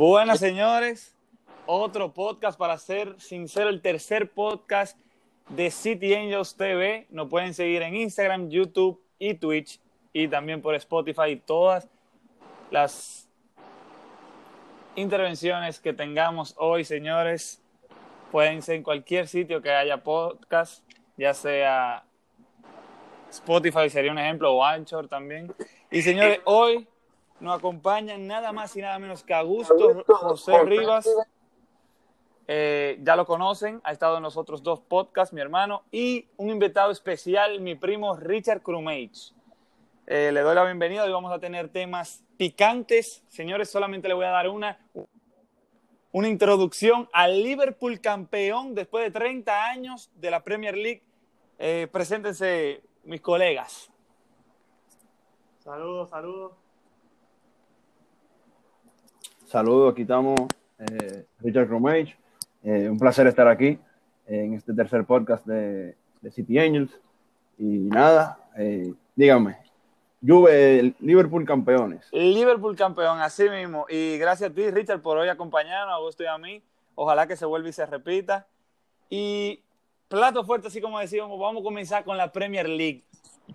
Buenas, señores. Otro podcast para ser sincero, el tercer podcast de City Angels TV. Nos pueden seguir en Instagram, YouTube y Twitch y también por Spotify y todas las intervenciones que tengamos hoy, señores. Pueden ser en cualquier sitio que haya podcast, ya sea Spotify sería un ejemplo o Anchor también. Y señores, hoy nos acompañan nada más y nada menos que Augusto José Rivas. Eh, ya lo conocen, ha estado en los otros dos podcasts, mi hermano, y un invitado especial, mi primo Richard Crumage. Eh, le doy la bienvenida, hoy vamos a tener temas picantes. Señores, solamente le voy a dar una, una introducción al Liverpool campeón después de 30 años de la Premier League. Eh, preséntense mis colegas. Saludos, saludos. Saludos, aquí estamos eh, Richard Cromage. Eh, un placer estar aquí en este tercer podcast de, de City Angels. Y nada, eh, dígame, Juve, Liverpool campeones. Liverpool campeón, así mismo. Y gracias a ti, Richard, por hoy acompañarnos, a Augusto y a mí. Ojalá que se vuelva y se repita. Y plato fuerte, así como decíamos, vamos a comenzar con la Premier League.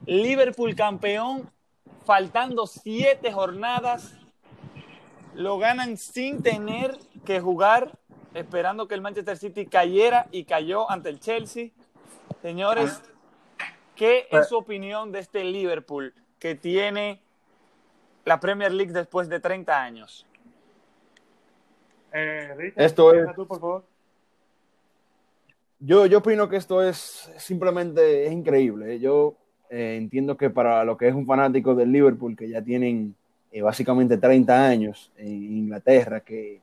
Liverpool campeón, faltando siete jornadas, lo ganan sin tener que jugar, esperando que el Manchester City cayera y cayó ante el Chelsea. Señores, ¿qué es su opinión de este Liverpool que tiene la Premier League después de 30 años? Eh, Richard, Esto es- tú, por favor. Yo, yo opino que esto es simplemente es increíble. Yo eh, entiendo que para lo que es un fanático del Liverpool, que ya tienen eh, básicamente 30 años en Inglaterra, que,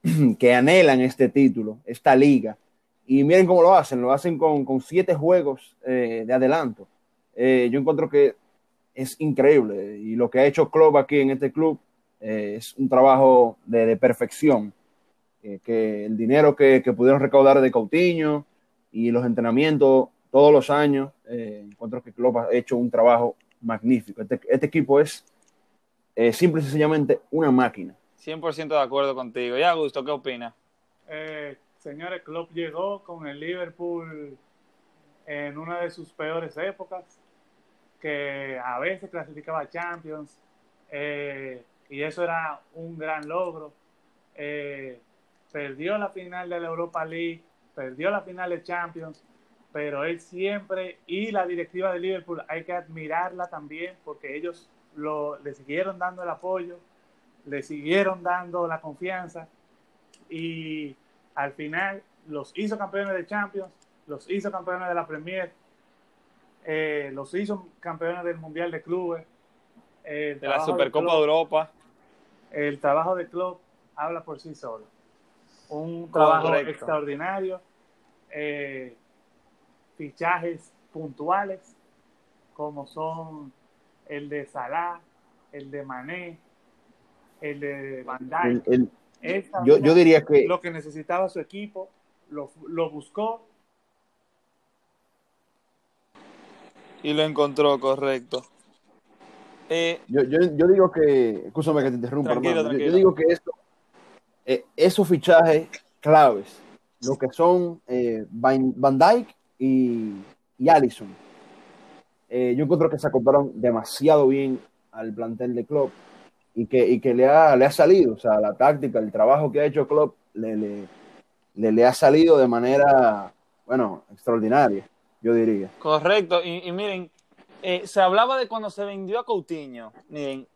que anhelan este título, esta liga, y miren cómo lo hacen, lo hacen con, con siete juegos eh, de adelanto. Eh, yo encuentro que es increíble y lo que ha hecho Klopp aquí en este club eh, es un trabajo de, de perfección. Que el dinero que, que pudieron recaudar de Coutinho y los entrenamientos todos los años, encuentro que Klopp ha hecho un trabajo magnífico. Este, este equipo es eh, simple y sencillamente una máquina. 100% de acuerdo contigo. Y Augusto, ¿qué opina? Eh, señores, Klopp llegó con el Liverpool en una de sus peores épocas, que a veces clasificaba a Champions, eh, y eso era un gran logro. Eh, perdió la final de la Europa League, perdió la final de Champions, pero él siempre, y la directiva de Liverpool, hay que admirarla también, porque ellos lo, le siguieron dando el apoyo, le siguieron dando la confianza, y al final los hizo campeones de Champions, los hizo campeones de la Premier, eh, los hizo campeones del Mundial de Clubes. De la Supercopa de Klopp- Europa. El trabajo de Klopp habla por sí solo. Un trabajo Correcto. extraordinario, eh, fichajes puntuales, como son el de Salah, el de Mané, el de Van Dijk. El- el- Esta yo, yo diría que lo que necesitaba su equipo, lo, lo buscó Y lo encontró, correcto. Eh, Yo, yo, yo digo que, escúchame que te interrumpa, Tranquilo, hermano. Yo- tranquilo. Yo, digo que esto, eh, esos fichajes claves, lo que son eh, Van, Dijk y, y Allison, eh, yo encuentro que se acoplaron demasiado bien al plantel de Klopp y que, y que le, ha, le ha salido, o sea, la táctica, el trabajo que ha hecho Klopp le, le, le, le ha salido de manera, bueno, extraordinaria, yo diría. correcto. Y, y miren, eh, se hablaba de cuando se vendió a Coutinho. Miren,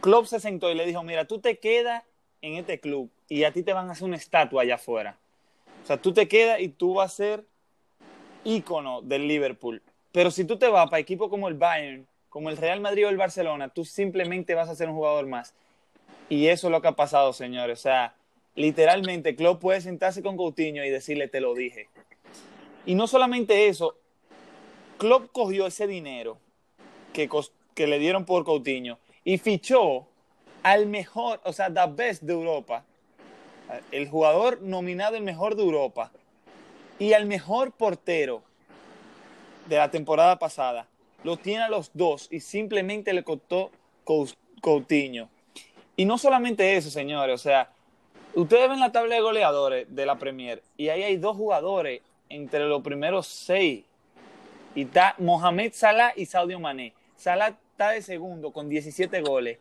Klopp se sentó y le dijo, mira, tú te quedas en este club y a ti te van a hacer una estatua allá afuera. O sea, tú te quedas y tú vas a ser ícono del Liverpool. Pero si tú te vas para equipos como el Bayern, como el Real Madrid o el Barcelona, tú simplemente vas a ser un jugador más. Y eso es lo que ha pasado, señores. O sea, literalmente, Klopp puede sentarse con Coutinho y decirle, te lo dije. Y no solamente eso, Klopp cogió ese dinero que, que le dieron por Coutinho y fichó al mejor, o sea, the best de Europa, el jugador nominado el mejor de Europa y al mejor portero de la temporada pasada. Lo tiene a los dos y simplemente le costó Coutinho. Y no solamente eso, señores, o sea, Ustedes ven la tabla de goleadores de la Premier y ahí hay dos jugadores entre los primeros seis. Y está Mohamed Salah y Sadio Mané. Salah está de segundo con 17 goles.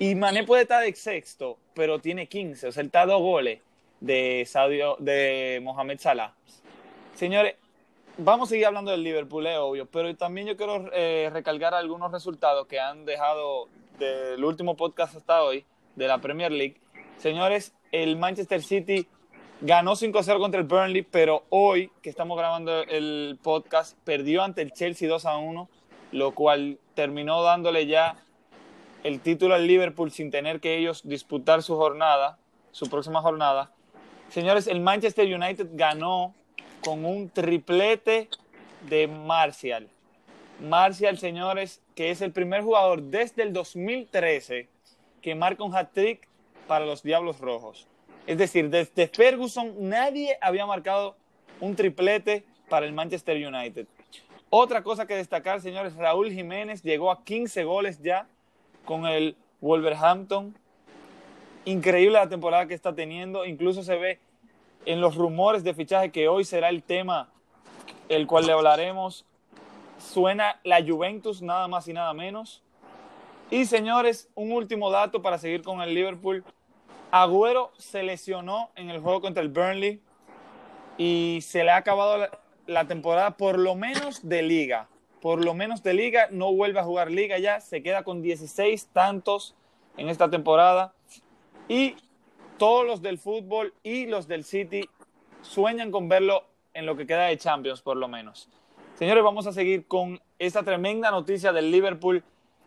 Y Mané puede estar de sexto, pero tiene 15. O sea, él está dos goles de, de Mohamed Salah. Señores, vamos a seguir hablando del Liverpool, es obvio, pero también yo quiero eh, recalcar algunos resultados que han dejado del último podcast hasta hoy de la Premier League. Señores, el Manchester City ganó 5-0 contra el Burnley, pero hoy que estamos grabando el podcast, perdió ante el Chelsea 2-1, lo cual terminó dándole ya el título al Liverpool sin tener que ellos disputar su jornada, su próxima jornada. Señores, el Manchester United ganó con un triplete de Martial. Martial, señores, que es el primer jugador desde el 2013 que marca un hat-trick para los Diablos Rojos. Es decir, desde Ferguson nadie había marcado un triplete para el Manchester United. Otra cosa que destacar, señores, Raúl Jiménez llegó a 15 goles ya con el Wolverhampton. Increíble la temporada que está teniendo. Incluso se ve en los rumores de fichaje que hoy será el tema el cual le hablaremos. Suena la Juventus nada más y nada menos. Y señores, un último dato para seguir con el Liverpool. Agüero se lesionó en el juego contra el Burnley y se le ha acabado la, temporada por lo menos de liga. Por lo menos de liga, no vuelve a jugar liga ya, se queda con 16 tantos en esta temporada. Y todos los del fútbol y los del City sueñan con verlo en lo que queda de Champions, por lo menos. Señores, vamos a seguir con esta tremenda noticia del Liverpool.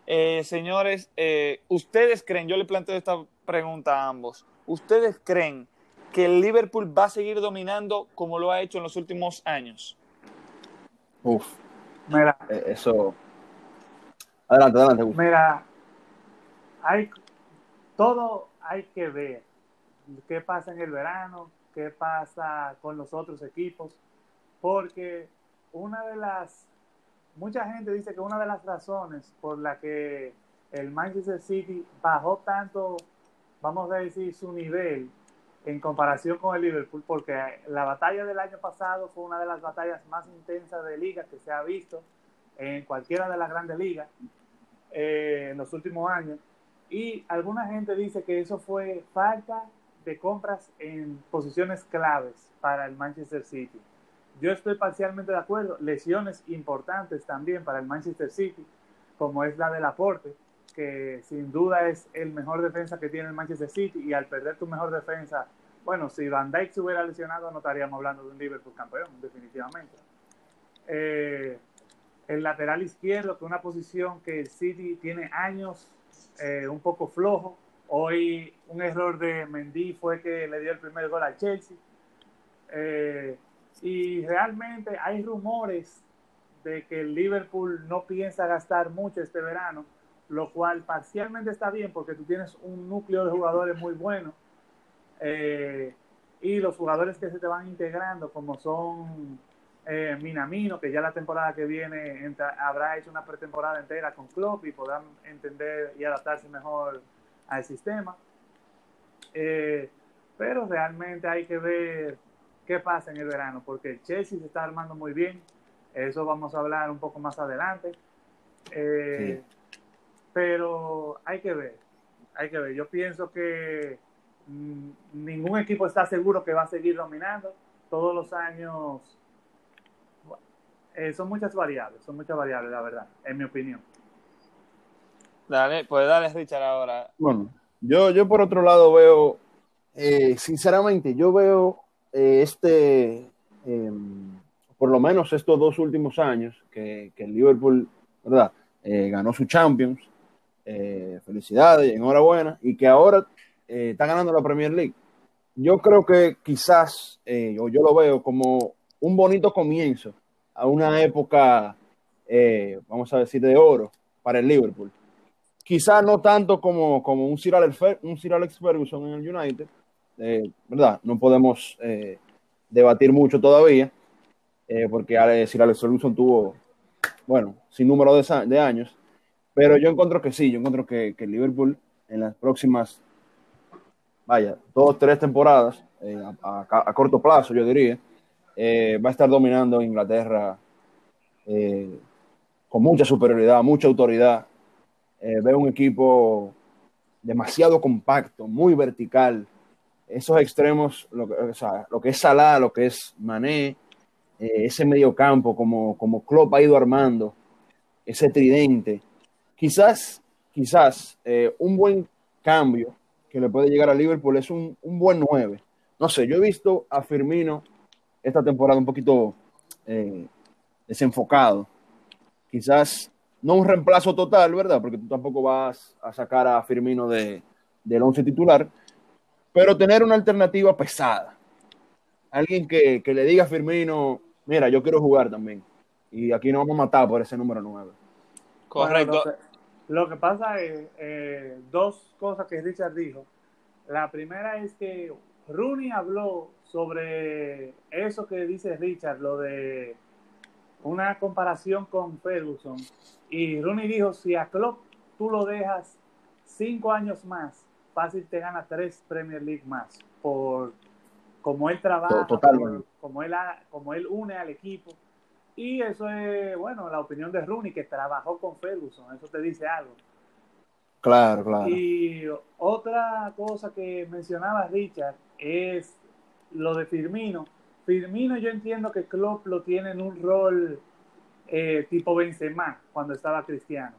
Eh, señores, eh, ¿ustedes creen, yo le planteo esta pregunta a ambos, ¿ustedes creen que el Liverpool va a seguir dominando como lo ha hecho en los últimos años? Uf, mira, eh, eso. Adelante, adelante. Uf. Mira, hay todo hay que ver qué pasa en el verano, qué pasa con los otros equipos, porque una de las, mucha gente dice que una de las razones por la que el Manchester City bajó tanto, vamos a decir, su nivel en comparación con el Liverpool, porque la batalla del año pasado fue una de las batallas más intensas de liga que se ha visto en cualquiera de las grandes ligas eh, en los últimos años. Y alguna gente dice que eso fue falta de compras en posiciones claves para el Manchester City. Yo estoy parcialmente de acuerdo. Lesiones importantes también para el Manchester City, como es la del aporte, que sin duda es el mejor defensa que tiene el Manchester City. Y al perder tu mejor defensa, bueno, si Van Dijk se hubiera lesionado, no estaríamos hablando de un Liverpool campeón, definitivamente. Eh, el lateral izquierdo, que es una posición que el City tiene años eh, un poco flojo. Hoy un error de Mendy fue que le dio el primer gol al Chelsea. Eh, y realmente hay rumores de que el Liverpool no piensa gastar mucho este verano, lo cual parcialmente está bien porque tú tienes un núcleo de jugadores muy bueno eh, y los jugadores que se te van integrando, como son eh, Minamino, que ya la temporada que viene habrá hecho una pretemporada entera con Klopp y podrán entender y adaptarse mejor al sistema. Eh, pero realmente hay que ver qué pasa en el verano, porque el Chelsea se está armando muy bien. Eso vamos a hablar un poco más adelante. Eh, sí. Pero hay que ver, hay que ver. Yo pienso que mmm, ningún equipo está seguro que va a seguir dominando. Todos los años eh, son muchas variables, son muchas variables, la verdad, en mi opinión. Dale, pues dale, Richard, ahora. Bueno, yo, yo por otro lado veo, eh, sinceramente, yo veo eh, este, eh, por lo menos estos dos últimos años, que, que el Liverpool, ¿verdad? Eh, ganó su Champions, felicidades, enhorabuena, y que ahora está ganando la Premier League. Yo creo que quizás, o yo lo veo como un bonito comienzo a una época, vamos a decir, de oro para el Liverpool quizás no tanto como, como un, Sir Alex, un Sir Alex Ferguson en el United, eh, ¿verdad? No podemos eh, debatir mucho todavía, eh, porque Sir Alex Ferguson tuvo, bueno, sin número de, de, años, pero yo encuentro que sí, yo encuentro que, que Liverpool en las próximas vaya, dos, tres temporadas, eh, a, a, a, corto plazo, yo diría, eh, va a estar dominando Inglaterra eh, con mucha superioridad, mucha autoridad. Eh, veo un equipo demasiado compacto, muy vertical. Esos extremos, lo que, es Salah, lo que es Mané, ese medio campo, como, como Klopp ha ido armando, ese tridente. Quizás, quizás un buen cambio que le puede llegar a Liverpool es un, un buen 9. No sé, yo he visto a Firmino esta temporada un poquito eh, desenfocado. Quizás no un reemplazo total, ¿verdad? Porque tú tampoco vas a sacar a Firmino de, del once titular, pero tener una alternativa pesada. Alguien que, que, le diga a Firmino, mira, yo quiero jugar también. Y aquí no vamos a matar por ese número 9. Correcto. Bueno, lo, que, lo, que, pasa es eh, dos cosas que Richard dijo. La primera es que Rooney habló sobre eso que dice Richard, lo de una comparación con Ferguson. Y Rooney dijo, si a Klopp tú lo dejas cinco años más, fácil te gana tres Premier League más por como él trabaja, por, como, él, como él une al equipo. Y eso es, bueno, la opinión de Rooney, que trabajó con Ferguson, eso te dice algo. Claro, claro. Y otra cosa que mencionaba Richard es lo de Firmino. Firmino yo entiendo que Klopp lo tiene en un rol eh, tipo Benzema cuando estaba Cristiano.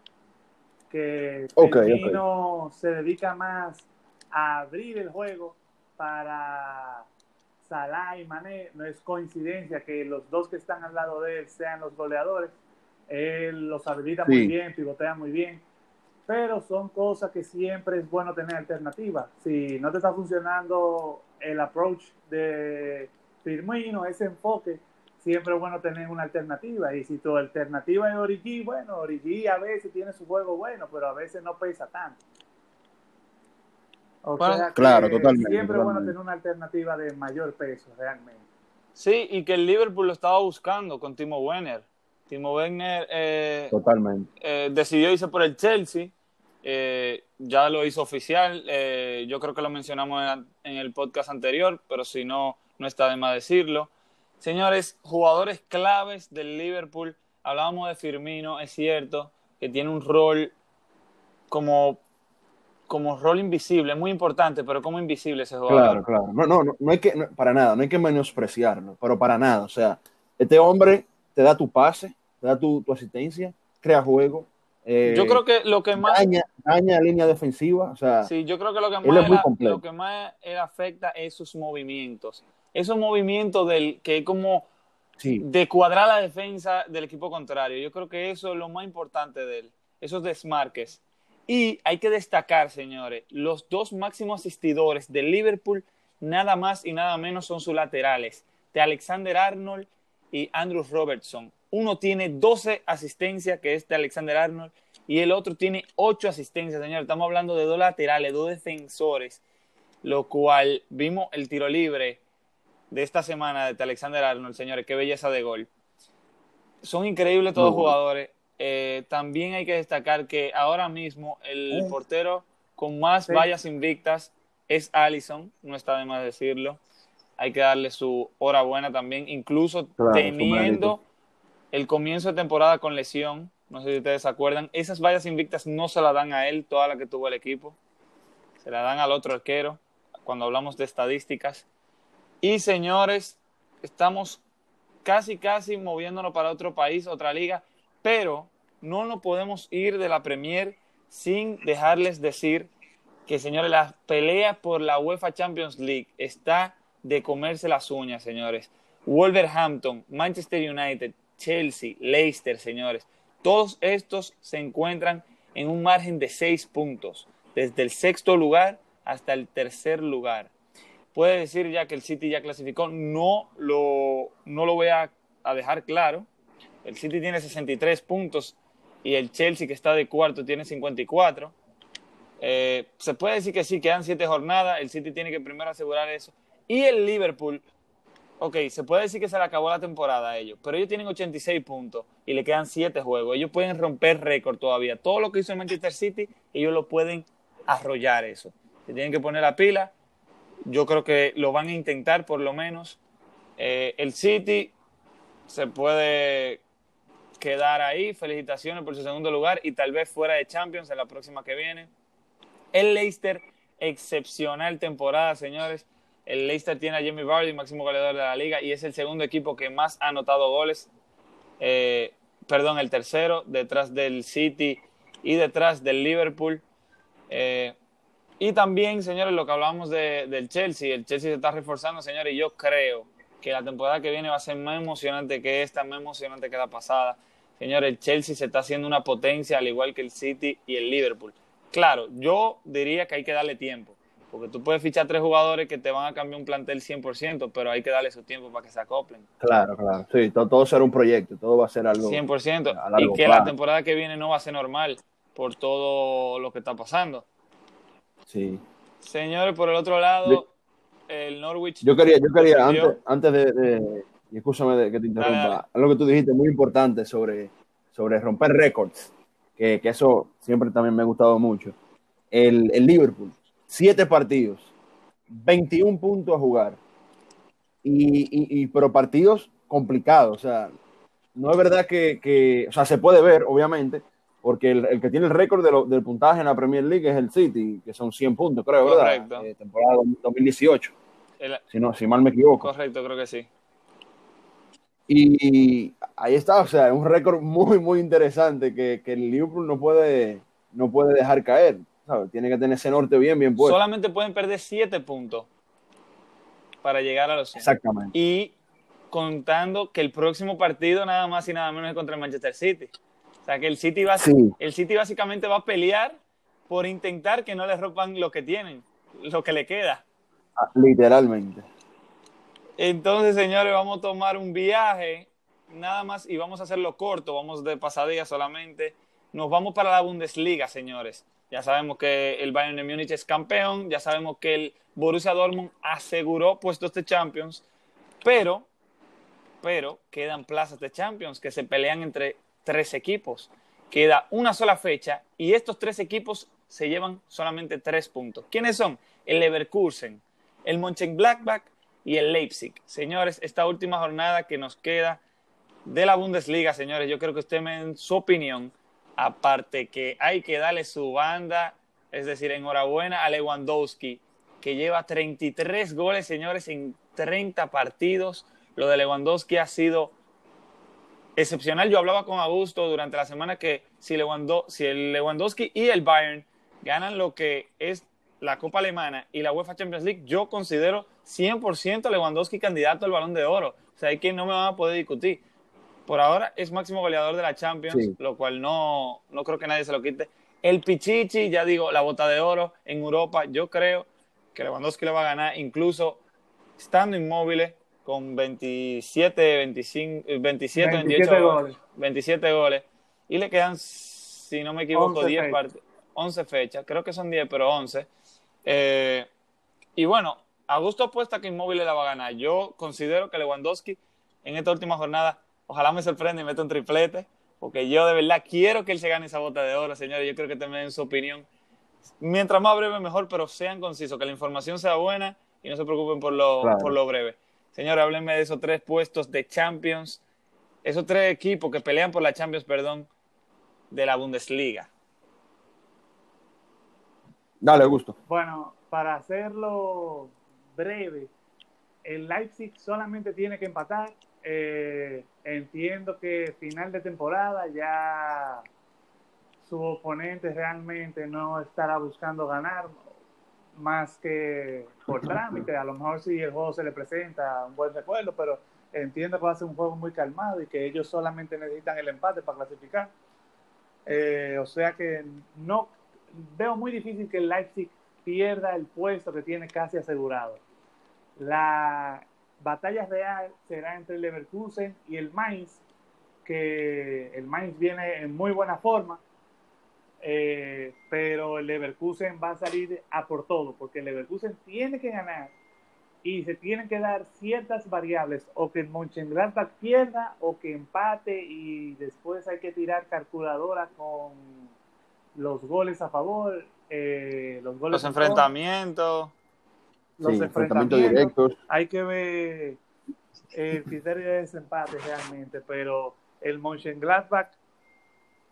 Que okay, Firmino okay. se dedica más a abrir el juego para Salah y Mané. No es coincidencia que los dos que están al lado de él sean los goleadores. Él los habilita sí. muy bien, pivotea muy bien pero son cosas que siempre es bueno tener alternativas. Si no te está funcionando el approach de Firmino, ese enfoque, siempre es bueno tener una alternativa. Y si tu alternativa es Origi, bueno, Origi a veces tiene su juego bueno, pero a veces no pesa tanto. O bueno, sea claro, totalmente. Siempre es bueno tener una alternativa de mayor peso, realmente. Sí, y que el Liverpool lo estaba buscando con Timo Werner. Timo Werner eh, totalmente. Eh, decidió irse por el Chelsea eh, ya lo hizo oficial, eh, yo creo que lo mencionamos en, en, el podcast anterior, pero si no, no está de más decirlo. Señores, jugadores claves del Liverpool, hablábamos de Firmino, es cierto, que tiene un rol como, como rol invisible, muy importante, pero como invisible ese Claro, jugador. claro, no, no, no, no hay que, no, para nada, no hay que menospreciarlo, pero para nada, o sea, este hombre te da tu pase, te da tu, tu asistencia, crea juego, eh, yo creo que lo que más daña, daña línea defensiva, o sea, sí, yo creo que lo que más, es lo que más él afecta es sus movimientos, esos movimientos del que es como sí. de cuadrar la defensa del equipo contrario. Yo creo que eso es lo más importante de él, esos desmarques. Y hay que destacar, señores, los dos máximos asistidores de Liverpool, nada más y nada menos son sus laterales, de Alexander Arnold y Andrew Robertson uno tiene 12 asistencias, que es de Alexander Arnold, y el otro tiene 8 asistencias, señor. Estamos hablando de dos laterales, dos defensores, lo cual vimos el tiro libre de esta semana de Alexander Arnold, señores. Qué belleza de gol. Son increíbles todos los jugadores. Eh, también hay que destacar que ahora mismo el Uh. portero con más Sí. vallas invictas es Allison, no está de más decirlo. Hay que darle su hora buena también, incluso Claro, teniendo el comienzo de temporada con lesión. No sé si ustedes se acuerdan. Esas vallas invictas no se la dan a él, toda la que tuvo el equipo. Se la dan al otro arquero cuando hablamos de estadísticas. Y señores, estamos casi, casi moviéndonos para otro país, otra liga, pero no nos podemos ir de la Premier sin dejarles decir que, señores, la pelea por la UEFA Champions League está de comerse las uñas, señores. Wolverhampton, Manchester United, Chelsea, Leicester, señores. Todos estos se encuentran en un margen de seis puntos, desde el sexto lugar hasta el tercer lugar. Puede decir ya que el City ya clasificó, no lo, no lo voy a, dejar claro. El City tiene 63 puntos y el Chelsea, que está de cuarto, tiene 54. Eh, se puede decir que sí, quedan siete jornadas. El City tiene que primero asegurar eso. Y el Liverpool, ok, se puede decir que se le acabó la temporada a ellos, pero ellos tienen 86 puntos y le quedan siete juegos. Ellos pueden romper récord todavía. Todo lo que hizo el Manchester City, ellos lo pueden arrollar eso. Se tienen que poner la pila Yo creo que lo van a intentar por lo menos. Eh, el City se puede quedar ahí. Felicitaciones por su segundo lugar y tal vez fuera de Champions en la próxima que viene. El Leicester, excepcional temporada, señores. El Leicester tiene a Jamie Vardy, máximo goleador de la liga, y es el segundo equipo que más ha anotado goles. Eh, perdón, el tercero, detrás del City y detrás del Liverpool. Eh, y también, señores, lo que hablábamos de, del Chelsea, el Chelsea se está reforzando, señores, y yo creo que la temporada que viene va a ser más emocionante que esta, más emocionante que la pasada. Señores, el Chelsea se está haciendo una potencia, al igual que el City y el Liverpool. Claro, yo diría que hay que darle tiempo, porque tú puedes fichar tres jugadores que te van a cambiar un plantel 100%, pero hay que darle su tiempo para que se acoplen. Claro, claro. Sí, todo, todo será un proyecto, todo va a ser algo. 100%. a largo Y que la temporada que viene no va a ser normal por todo lo que está pasando. Sí. Señores, por el otro lado, el Norwich. Yo quería, yo quería antes, antes de, de- y escúchame de que te interrumpa, Dale, dale. algo que tú dijiste muy importante sobre, sobre romper récords, que, que eso siempre también me ha gustado mucho. El, el Liverpool, siete partidos, 21 puntos a jugar, y, y, y- pero partidos complicados, o sea, no es verdad que, que- o sea, se puede ver, obviamente, porque el, el que tiene el récord de lo- del puntaje en la Premier League es el City, que son 100 puntos, creo, ¿verdad? Correcto. Eh, temporada 2018 El- si, no, si mal me equivoco. correcto, creo que sí. Y ahí está, o sea, es un récord muy, muy interesante que, que el Liverpool no puede, no puede dejar caer. ¿sabes? Tiene que tener ese norte bien, bien puesto. Solamente pueden perder 7 puntos para llegar a los 100. Exactamente. Y contando que el próximo partido nada más y nada menos es contra el Manchester City. O sea que el City, va, Sí. el City básicamente va a pelear por intentar que no le rompan lo que tienen, lo que le queda. Ah, Literalmente. Entonces, señores, vamos a tomar un viaje nada más y vamos a hacerlo corto, vamos de pasadilla solamente. Nos vamos para la Bundesliga, señores. Ya sabemos que el Bayern de Múnich es campeón, ya sabemos que el Borussia Dortmund aseguró puestos de Champions, pero, pero quedan plazas de Champions que se pelean entre tres equipos. Queda una sola fecha y estos tres equipos se llevan solamente tres puntos. ¿Quiénes son? El Leverkusen, el Mönchengladbach y el Leipzig. Señores, esta última jornada que nos queda de la Bundesliga, señores, yo creo que usted me den su opinión, aparte que hay que darle su banda, es decir, enhorabuena a Lewandowski, que lleva 33 goles, señores, en 30 partidos. Lo de Lewandowski ha sido excepcional. Yo hablaba con Augusto durante la semana que si, Lewando- si el Lewandowski y el Bayern ganan lo que es la Copa Alemana y la UEFA Champions League, yo considero 100% Lewandowski candidato al Balón de Oro. O sea, hay que no me van a poder discutir. Por ahora es máximo goleador de la Champions, Sí. lo cual no, no creo que nadie se lo quite. El Pichichi, ya digo, la bota de oro en Europa, yo creo que Lewandowski le va a ganar, incluso estando inmóvil con 27, 25, eh, 27, 27 28 goles. 27 goles. Y le quedan, si no me equivoco, 11 10 fechas. part- 11 fechas. Creo que son 10, pero 11. Eh, y bueno, Augusto apuesta que Inmóvil la va a ganar. Yo considero que Lewandowski en esta última jornada, ojalá me sorprenda y meta un triplete, porque yo de verdad quiero que él se gane esa bota de oro, señores. Yo creo que también den su opinión. Mientras más breve, mejor, pero sean concisos, que la información sea buena y no se preocupen por lo, Claro. por lo breve. Señores, háblenme de esos tres puestos de Champions, esos tres equipos que pelean por la Champions, perdón, de la Bundesliga. Dale, gusto. Bueno, para hacerlo breve, el Leipzig solamente tiene que empatar. Eh, entiendo que final de temporada ya su oponente realmente no estará buscando ganar más que por trámite. A lo mejor si el juego se le presenta un buen recuerdo, pero entiendo que va a ser un juego muy calmado y que ellos solamente necesitan el empate para clasificar. Eh, o sea que no veo muy difícil que el Leipzig pierda el puesto que tiene casi asegurado. La batalla real será entre el Leverkusen y el Mainz, que el Mainz viene en muy buena forma, eh, pero el Leverkusen va a salir a por todo, porque el Leverkusen tiene que ganar y se tienen que dar ciertas variables, o que el Mönchengladbach pierda o que empate y después hay que tirar calculadora con los goles a favor, eh, los goles Los enfrentamientos. los Sí, enfrentamientos enfrentamientos. directos. Hay que ver el criterio de desempate realmente, pero el Mönchengladbach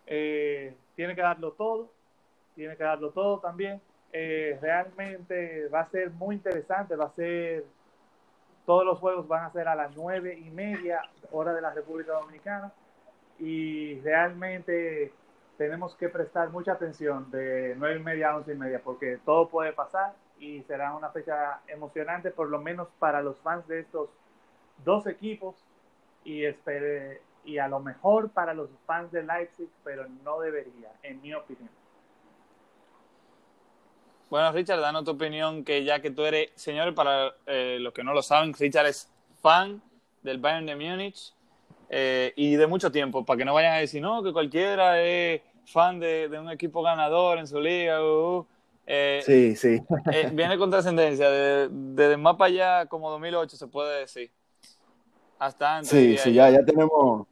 eh, tiene que darlo todo, tiene que darlo todo también. Eh, realmente va a ser muy interesante, va a ser, todos los juegos van a ser a las nueve y media hora de la República Dominicana y realmente tenemos que prestar mucha atención de nueve y media a once y media porque todo puede pasar y será una fecha emocionante por lo menos para los fans de estos dos equipos y espere y a lo mejor para los fans de Leipzig, pero no debería, en mi opinión. Bueno, Richard, danos tu opinión, que ya que tú eres, señores, para eh, los que no lo saben, Richard es fan del Bayern de Múnich eh, y de mucho tiempo, para que no vayan a decir, no, que cualquiera es fan de, de un equipo ganador en su liga. uh, uh". Eh, Sí, sí. eh, viene con trascendencia, de- desde más para allá, como 2008 se puede decir. Hasta antes. Sí, sí, ya, ya tenemos.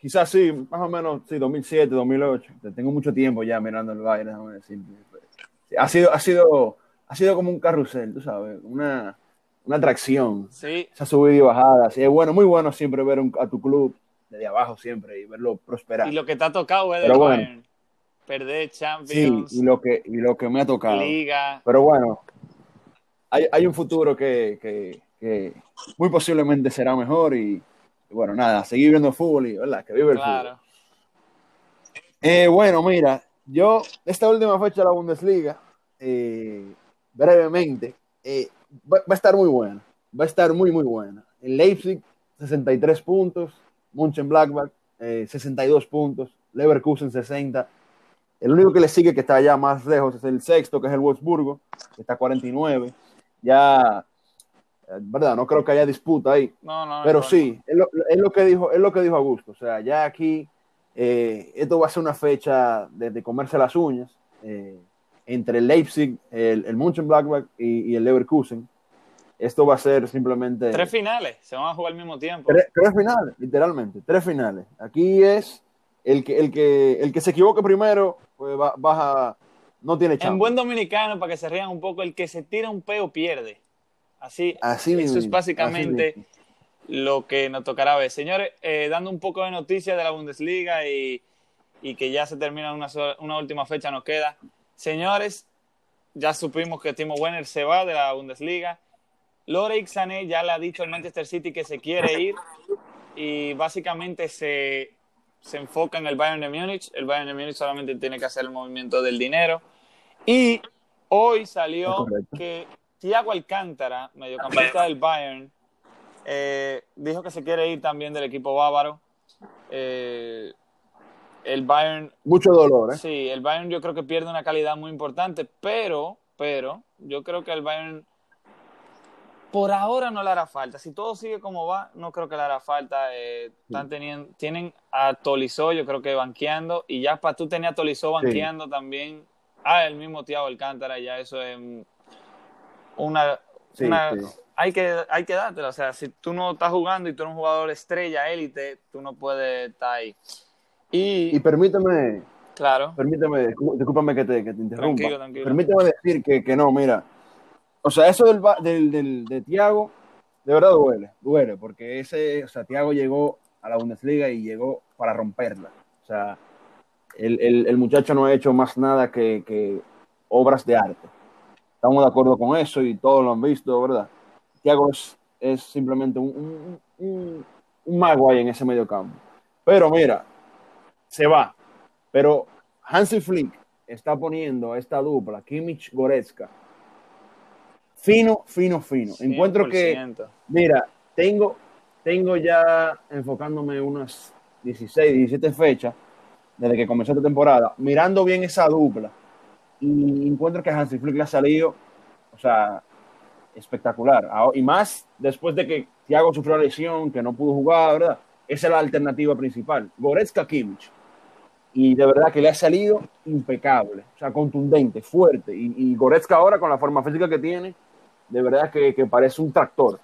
Quizás sí, más o menos, sí, 2007, 2008. Tengo mucho tiempo ya mirando el Bayern, déjame decir. Ha sido, ha sido, ha sido como un carrusel, tú sabes, una, una atracción. Sí, Esa subida y bajada. Sí, es bueno, muy bueno siempre ver un- a tu club desde abajo siempre y verlo prosperar. y lo que te ha tocado es del Pero bueno. Bayern. Perder Sí, Champions, y lo que, y lo que me ha tocado. Liga. Pero bueno, hay, hay un futuro que, que- que muy posiblemente será mejor y, y bueno, nada, seguir viendo fútbol y, ¿verdad? Que vive el fútbol. Claro. Eh, bueno, mira, yo, esta última fecha de la Bundesliga, eh, brevemente, eh, va, va a estar muy buena. Va a estar muy, muy buena. En Leipzig, 63 puntos. Mönchengladbach, eh, 62 puntos. Leverkusen, 60. El único que le sigue, que está allá más lejos, es el sexto, que es el Wolfsburgo, que está a 49. Ya, ¿verdad? No creo que haya disputa ahí. No, no, Pero no, sí, es lo, es lo que dijo, es lo que dijo Augusto. O sea, ya aquí eh, esto va a ser una fecha de, de comerse las uñas eh, entre el Leipzig, el, el Mönchengladbach y, y el Leverkusen. Esto va a ser simplemente Tres finales, se van a jugar al mismo tiempo. tres, tres finales, literalmente, tres finales. Aquí es el que el que el que se equivoque primero, pues baja, no tiene chance. En buen dominicano, para que se rían un poco, el que se tira un peo pierde. Así, Así eso mismo, es básicamente así lo que nos tocará ver. Señores, eh, dando un poco de noticias de la Bundesliga y, y que ya se termina una, sola- una última fecha, nos queda. Señores, ya supimos que Timo Werner se va de la Bundesliga. Lorik Sané ya le ha dicho al Manchester City que se quiere ir y básicamente se, se enfoca en el Bayern de Múnich. El Bayern de Múnich solamente tiene que hacer el movimiento del dinero. Y hoy salió que Thiago Alcántara, mediocampista del Bayern, eh, dijo que se quiere ir también del equipo bávaro. Eh, el Bayern Mucho dolor, ¿eh? Sí, el Bayern yo creo que pierde una calidad muy importante, pero, pero, yo creo que el Bayern por ahora no le hará falta. Si todo sigue como va, no creo que le hará falta. Eh, están teniendo, tienen a Tolizó, yo creo que banqueando, y ya para tú tener a Tolizó banqueando también, ah, el mismo Thiago Alcántara, ya eso es una, Sí, una- sí. hay que, hay que dártela. O sea, si tú no estás jugando y tú eres un jugador estrella, élite, tú no puedes estar ahí. Y, Y permíteme, claro, permíteme, discú- discúlpame que te, que te interrumpa. Tranquilo, tranquilo. Permíteme decir que, que no, mira. O sea, eso del, del, del- de Tiago, de verdad duele, duele, porque ese, o sea, Tiago llegó a la Bundesliga y llegó para romperla. O sea, el, el- el muchacho no ha hecho más nada que, que obras de arte. Estamos de acuerdo con eso y todos lo han visto, ¿verdad? Tiago es, es simplemente un, un, un- un mago ahí en ese medio campo. Pero mira, se va. Pero Hansi Flick está poniendo a esta dupla, Kimmich Goretzka, fino, fino, fino. Encuentro que, 100%. mira, tengo, tengo ya enfocándome unas 16, 17 fechas desde que comenzó esta temporada, mirando bien esa dupla. Y encuentro que Hansi Flick le ha salido, o sea, espectacular. Y más después de que Thiago sufrió la lesión, que no pudo jugar, ¿verdad? Esa es la alternativa principal. Goretzka Kimmich. Y de verdad que le ha salido impecable, o sea, contundente, fuerte. Y, y Goretzka ahora, con la forma física que tiene, de verdad que, que parece un tractor.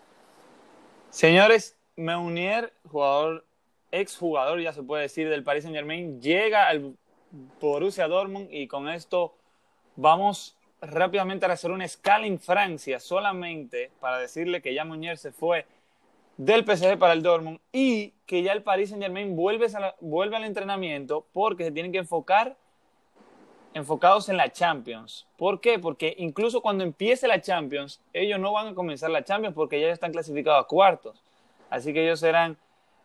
Señores, Meunier, jugador, exjugador, ya se puede decir, del Paris Saint Germain, llega al Borussia Dortmund y con esto vamos rápidamente a hacer una escala en Francia solamente para decirle que ya Muñer se fue del PSG para el Dortmund y que ya el Paris Saint Germain vuelve, vuelve al entrenamiento porque se tienen que enfocar enfocados en la Champions. ¿Por qué? Porque incluso cuando empiece la Champions, ellos no van a comenzar la Champions porque ya están clasificados a cuartos. Así que ellos serán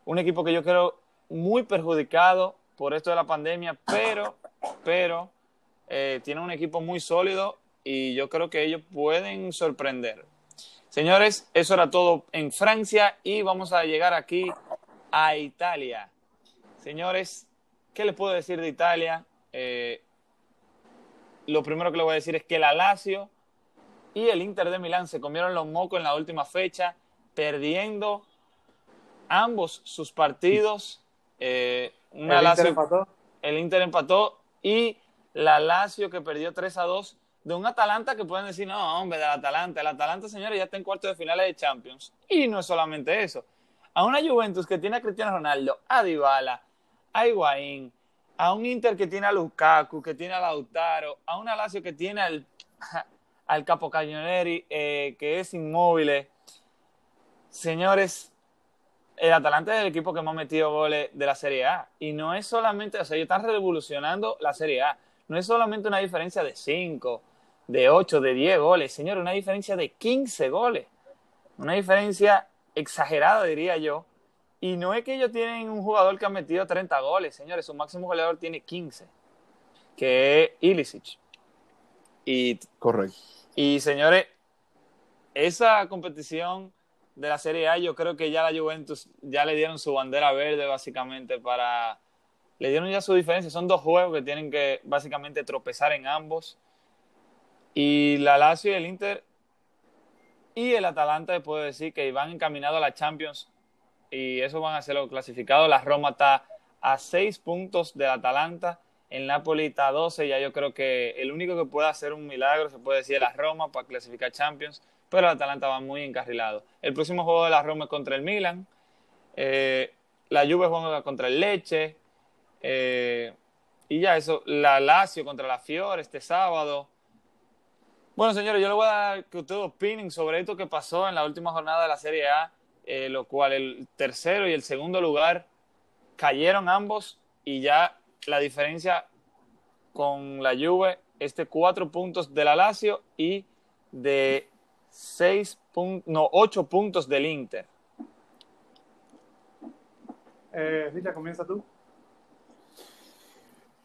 un equipo que yo creo muy perjudicado por esto de la pandemia, pero, pero eh, tiene un equipo muy sólido y yo creo que ellos pueden sorprender. Señores, eso era todo en Francia y vamos a llegar aquí a Italia. Señores, ¿qué les puedo decir de Italia? Eh, lo primero que le voy a decir es que el Lazio y el Inter de Milán se comieron los mocos en la última fecha, perdiendo ambos sus partidos. Eh, ¿El Inter empató? El Inter empató y la Lazio que perdió 3 a 2 de un Atalanta que pueden decir, no, hombre, del Atalanta. El Atalanta, señores, ya está en cuarto de finales de Champions. Y no es solamente eso. A una Juventus que tiene a Cristiano Ronaldo, a Dybala, a Higuaín, a un Inter que tiene a Lukaku, que tiene a Lautaro, a una Lazio que tiene al, al Capo Cañoneri, eh, que es inmóvil. Señores, el Atalanta es el equipo que más ha metido goles de la Serie A. Y no es solamente, o sea, ellos están revolucionando la Serie A. No es solamente una diferencia de 5, de 8, de 10 goles. Señores, una diferencia de 15 goles. Una diferencia exagerada, diría yo. Y no es que ellos tienen un jugador que ha metido 30 goles, señores, su máximo goleador tiene 15, que es Ilicic. Y, Correcto. Y señores, esa competición de la Serie A, yo creo que ya la Juventus ya le dieron su bandera verde básicamente para... Le dieron ya su diferencia. Son dos juegos que tienen que básicamente tropezar en ambos. Y la Lazio y el Inter y el Atalanta, puedo decir que van encaminados a la Champions y eso van a ser los clasificados. La Roma está a seis puntos del Atalanta, el Napoli está a 12. Ya yo creo que el único que puede hacer un milagro se puede decir la Roma para clasificar Champions, pero el Atalanta va muy encarrilado. El próximo juego de la Roma es contra el Milan. Eh, la Juve juega contra el Leche. Eh, y ya eso, la Lazio contra la Fiore este sábado. Bueno, señores, yo le voy a dar que ustedes opinen sobre esto que pasó en la última jornada de la Serie A eh, lo cual el tercero y el segundo lugar cayeron ambos y ya la diferencia con la Juve es de cuatro puntos de la Lazio y de seis no, ocho puntos del Inter. Eh, comienza tú.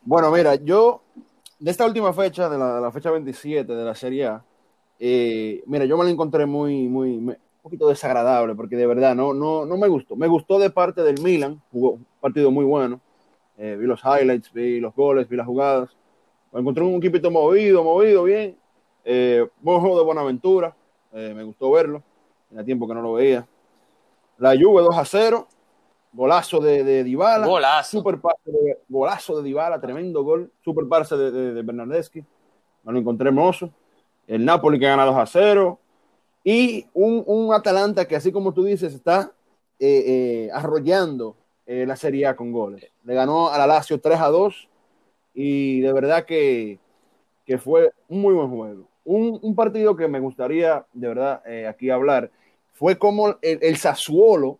Bueno, mira, yo de esta última fecha, de la, fecha 27 de la Serie A, eh, mira, yo me la encontré muy, muy, un poquito desagradable, porque de verdad no, no, no me gustó. Me gustó de parte del Milan, jugó un partido muy bueno. Eh, vi los highlights, vi los goles, vi las jugadas. encontré un equipito movido, movido, bien. Eh, buen juego de Buenaventura, eh, me gustó verlo. Tenía tiempo que no lo veía. La Juve 2 a 0, golazo de, de Dybala. Golazo. Super de, golazo de Dybala, tremendo gol. Super parce de, de, de Bernardeschi. Me lo encontré hermoso. El Napoli que gana 2 a 0. Y un, un Atalanta que, así como tú dices, está eh, eh, arrollando eh, la Serie A con goles. Le ganó a la Lazio 3 a 2 y de verdad que, que fue un muy buen juego. Un, un, partido que me gustaría de verdad aquí hablar fue como el, el Sassuolo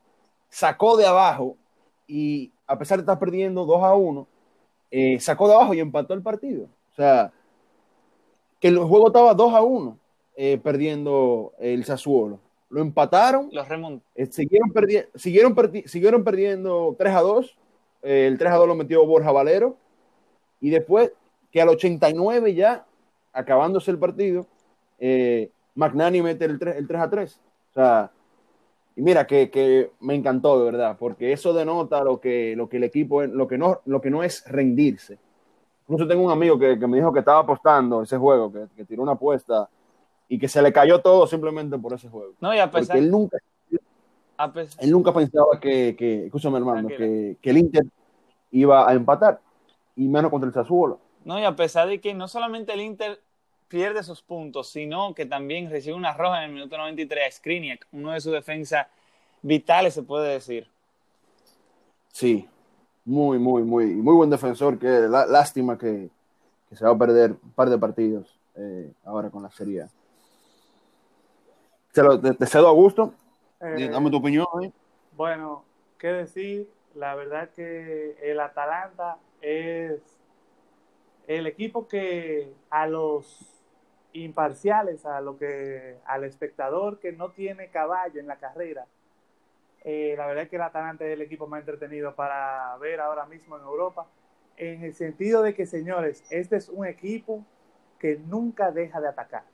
sacó de abajo y a pesar de estar perdiendo 2 a 1, sacó de abajo y empató el partido. O sea, que el juego estaba 2 a 1 eh, perdiendo el Sassuolo. Lo empataron. Los eh, siguieron, perdi siguieron, siguieron, perdiendo 3 a 2. Eh, el 3 a 2 lo metió Borja Valero. Y después, que al 89 ya, acabándose el partido, Magnani mete el 3, el 3 a 3. O sea, y mira que, que, me encantó de verdad, porque eso denota lo que, lo que el equipo, lo que, no, lo que no es rendirse. Incluso tengo un amigo que, que me dijo que estaba apostando ese juego, que, que tiró una apuesta y que se le cayó todo simplemente por ese juego. No, y a pesar... Porque él nunca, él nunca pensaba que, que escúchame hermano, que, que, el Inter iba a empatar, y menos contra el Sassuolo. No, y a pesar de que no solamente el Inter pierde sus puntos, sino que también recibe una roja en el minuto 93 a Skriniak, uno de sus defensas vitales, se puede decir. Sí, muy, muy, muy, muy buen defensor, que lástima que, que se va a perder un par de partidos eh, ahora con la Serie A. Te, lo, te, te cedo a gusto. Eh, Dame tu opinión. ahí. Bueno, qué decir, la verdad que el Atalanta es el equipo que a los imparciales, a lo que al espectador que no tiene caballo en la carrera, eh, la verdad es que el Atalanta es el equipo más entretenido para ver ahora mismo en Europa, en el sentido de que, señores, este es un equipo que nunca deja de atacar.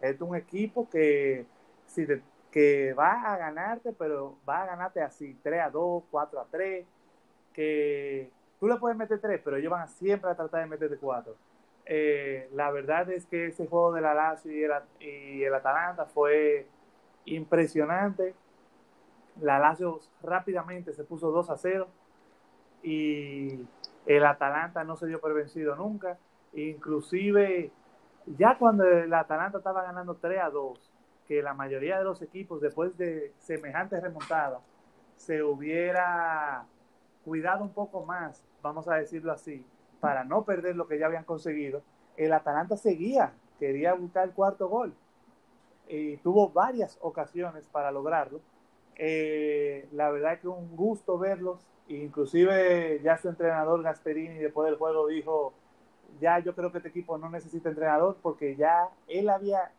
Este es un equipo que, si te- que va a ganarte, pero va a ganarte así, 3 a 2, 4 a 3, que tú le puedes meter 3, pero ellos van siempre a tratar de meterte 4. Eh, la verdad es que ese juego de la Lazio y el, y el Atalanta fue impresionante. La Lazio rápidamente se puso 2 a 0 y el Atalanta no se dio por vencido nunca. Inclusive, ya cuando el Atalanta estaba ganando 3 a 2, que la mayoría de los equipos, después de semejantes remontadas, se hubiera cuidado un poco más, vamos a decirlo así, para no perder lo que ya habían conseguido, el Atalanta seguía, quería buscar el cuarto gol y tuvo varias ocasiones para lograrlo. Eh, la verdad es que un gusto verlos, inclusive ya su entrenador Gasperini después del juego dijo, ya yo creo que este equipo no necesita entrenador porque ya él había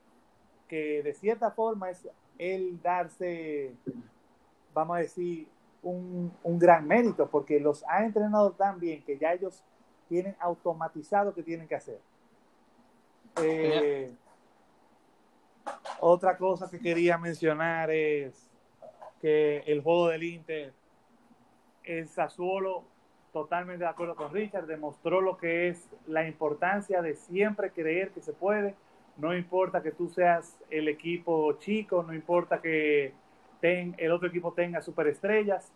que de cierta forma es él darse, vamos a decir, un, un gran mérito porque los ha entrenado tan bien que ya ellos tienen automatizado que tienen que hacer. Eh, otra cosa que quería mencionar es que el juego del Inter, el Sassuolo, totalmente de acuerdo con Richard, demostró lo que es la importancia de siempre creer que se puede. No importa que tú seas el equipo chico, no importa que ten, el otro equipo tenga superestrellas.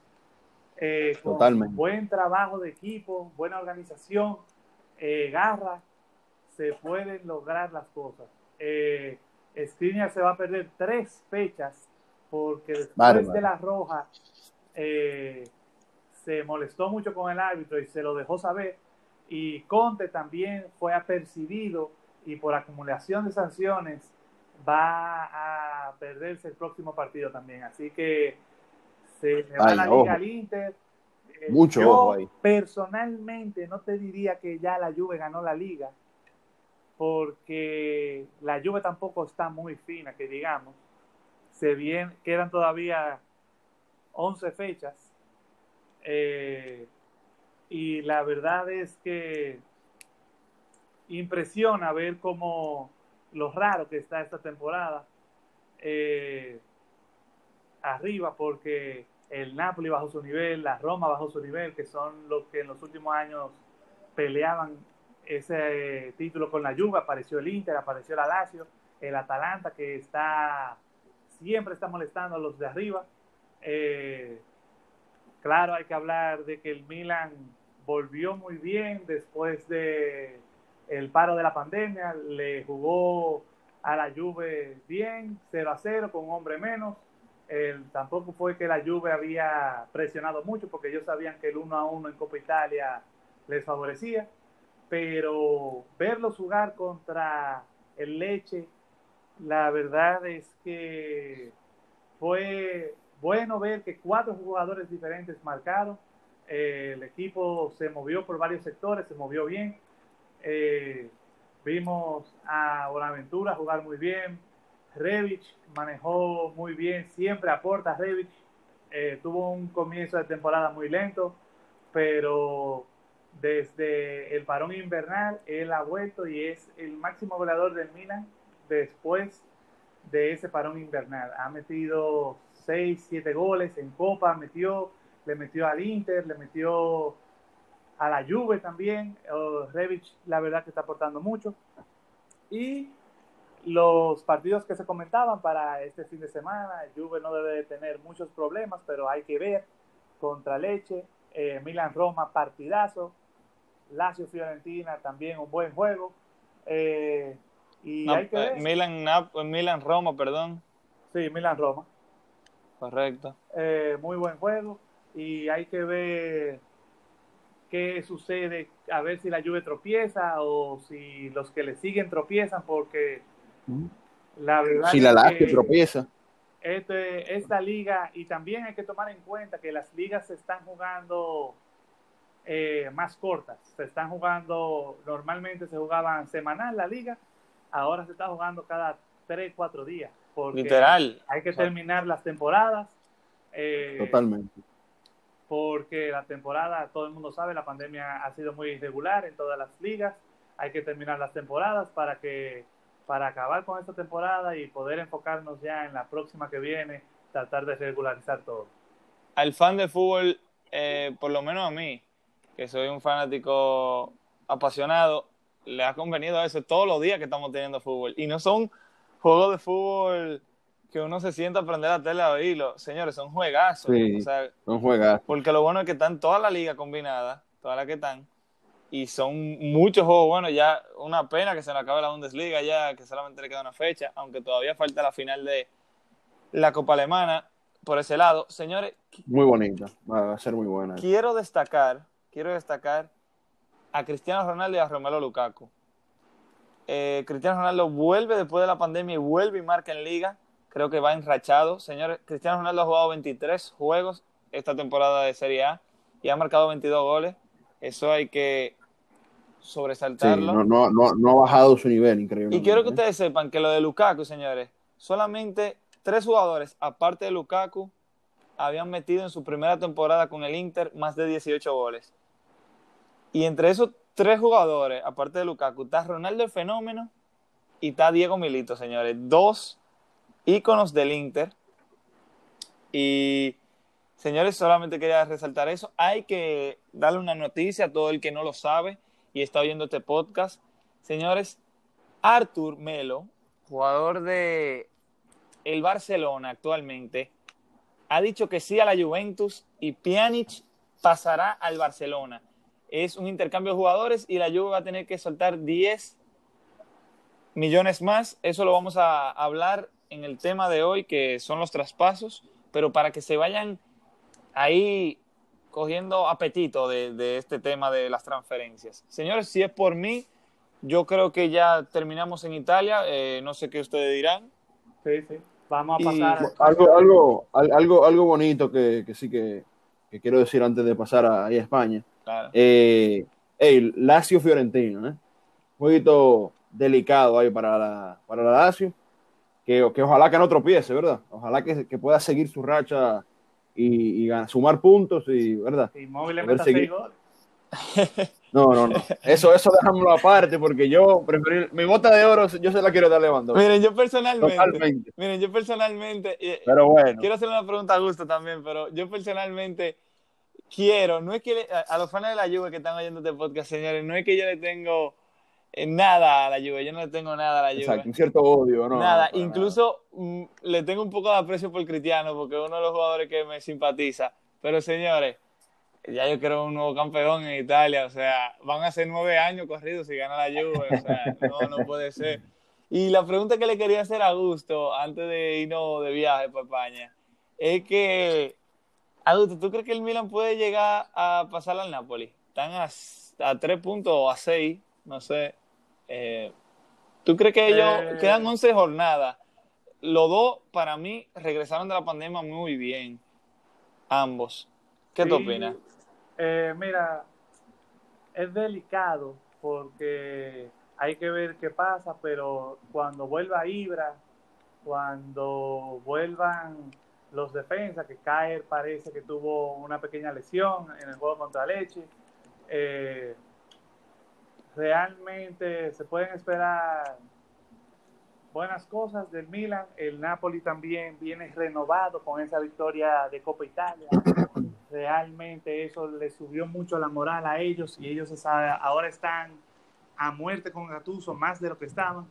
Eh, Totalmente. buen trabajo de equipo, buena organización, eh, garra, se pueden lograr las cosas. Eh, Skriniar se va a perder tres fechas porque después Bárbaro. de la roja eh, se molestó mucho con el árbitro y se lo dejó saber. Y Conte también fue apercibido y por acumulación de sanciones va a perderse el próximo partido también. Así que se le va Ay, la ojo. liga al Inter. Eh, Mucho yo ojo ahí. personalmente no te diría que ya la Juve ganó la liga porque la Juve tampoco está muy fina, que digamos. Se bien, quedan todavía 11 fechas. Eh, y la verdad es que impresiona ver cómo lo raro que está esta temporada eh, arriba, porque el Napoli bajó su nivel, la Roma bajó su nivel, que son los que en los últimos años peleaban ese título con la Juve, apareció el Inter, apareció la Lazio, el Atalanta que está siempre está molestando a los de arriba. Eh, claro, hay que hablar de que el Milan volvió muy bien después de el paro de la pandemia, le jugó a la Juve bien, 0 a 0 con un hombre menos. El, tampoco fue que la Juve había presionado mucho porque ellos sabían que el 1 a 1 en Copa Italia les favorecía, pero verlos jugar contra el Leche, la verdad es que fue bueno ver que cuatro jugadores diferentes marcaron. Eh, el equipo se movió por varios sectores, se movió bien. Eh, vimos a Bonaventura jugar muy bien. Revich manejó muy bien, siempre aporta Revich. Eh, tuvo un comienzo de temporada muy lento, pero desde el parón invernal él ha vuelto y es el máximo goleador del Milan después de ese parón invernal. Ha metido 6, 7 goles en Copa, metió, le metió al Inter, le metió a la Juve también. Uh, Revich, la verdad que está aportando mucho. Y los partidos que se comentaban para este fin de semana, Juve no debe de tener muchos problemas, pero hay que ver contra Leche, eh, Milan Roma partidazo, Lazio Fiorentina también un buen juego. Eh, y No, hay que eh, ver. Milan, Nap- Milan Roma, perdón. Sí, Milan Roma. Correcto. Eh, muy buen juego. Y hay que ver qué sucede, a ver si la Juve tropieza o si los que le siguen tropiezan, porque la verdad si la Lazio tropieza. Este, esta liga, y también hay que tomar en cuenta que las ligas se están jugando eh, más cortas, se están jugando, normalmente se jugaban semanal la liga, ahora se está jugando cada 3, 4 días. Porque Literal. Hay que terminar las temporadas. Eh, Totalmente porque la temporada, todo el mundo sabe, la pandemia ha sido muy irregular en todas las ligas. Hay que terminar las temporadas para que para acabar con esta temporada y poder enfocarnos ya en la próxima que viene, tratar de regularizar todo. Al fan de fútbol, eh, por lo menos a mí, que soy un fanático apasionado, le ha convenido a eso todos los días que estamos teniendo fútbol. Y no son juegos de fútbol que uno se sienta a aprender la tele a oírlo. Señores, son juegazos. Sí, son juegazos. Porque lo bueno es que están todas las ligas combinadas, todas las que están, y son muchos juegos bueno Ya una pena que se le acabe la Bundesliga ya, que solamente le queda una fecha, aunque todavía falta la final de la Copa Alemana por ese lado. Señores. Muy bonita, va a ser muy buena. Quiero destacar, quiero destacar a Cristiano Ronaldo y a Romelo Lukaku. Eh, Cristiano Ronaldo vuelve después de la pandemia y vuelve y marca en liga creo que va enrachado. Señores, Cristiano Ronaldo ha jugado 23 juegos esta temporada de Serie A y ha marcado 22 goles. Eso hay que sobresaltarlo. Sí, no, no, no, ha bajado su nivel, increíble. Y quiero que ustedes sepan que lo de Lukaku, señores, solamente tres jugadores, aparte de Lukaku, habían metido en su primera temporada con el Inter más de 18 goles. Y entre esos tres jugadores, aparte de Lukaku, está Ronaldo el Fenómeno y está Diego Milito, señores. Dos íconos del Inter. Y señores, solamente quería resaltar eso. Hay que darle una noticia a todo el que no lo sabe y está viendo este podcast. Señores, Artur Melo, jugador de el Barcelona actualmente, ha dicho que sí a la Juventus y Pjanic pasará al Barcelona. Es un intercambio de jugadores y la Juve va a tener que soltar 10 millones más. Eso lo vamos a hablar en el tema de hoy, que son los traspasos, pero para que se vayan ahí cogiendo apetito de, este tema de las transferencias. Señores, si es por mí, yo creo que ya terminamos en Italia, eh, no sé qué ustedes dirán. Sí, sí. Vamos a pasar. algo, algo, algo, algo bonito que, sí que, quiero decir antes de pasar a, a España. Claro. Eh, hey, Lazio Fiorentino, ¿eh? Un poquito delicado ahí para la, para la Lazio que, ojalá que no tropiece, ¿verdad? Ojalá que, pueda seguir su racha y, sumar puntos y, ¿verdad? Y móvil seguir... No, no, no. Eso, eso déjamelo aparte porque yo preferí mi bota de oro, yo se la quiero dar levando. Miren, yo personalmente, miren, yo personalmente, pero bueno. quiero hacer una pregunta a gusto también, pero yo personalmente quiero, no es que a, los fans de la Juve que están oyendo este podcast, señores, no es que yo le tengo nada a la Juve, yo no le tengo nada a la Juve. Exacto, un cierto odio, ¿no? Nada, incluso mm, le tengo un poco de aprecio por Cristiano, porque es uno de los jugadores que me simpatiza. Pero señores, ya yo quiero un nuevo campeón en Italia, o sea, van a ser nueve años corridos si gana la Juve, o sea, no, no puede ser. Y la pregunta que le quería hacer a Augusto, antes de irnos de viaje para España, es que, Augusto, ¿tú crees que el Milan puede llegar a pasar al Napoli? Están a, a tres puntos o a seis, no sé. Eh, ¿Tú crees que ellos eh, quedan 11 jornadas? Los dos, para mí, regresaron de la pandemia muy bien. Ambos. ¿Qué te opinas? Eh, mira, es delicado porque hay que ver qué pasa, pero cuando vuelva Ibra, cuando vuelvan los defensas, que Caer parece que tuvo una pequeña lesión en el juego contra Leche, eh, realmente se pueden esperar buenas cosas del Milan. El Napoli también viene renovado con esa victoria de Copa Italia. Realmente eso le subió mucho la moral a ellos y ellos ahora están a muerte con Gattuso más de lo que estaban.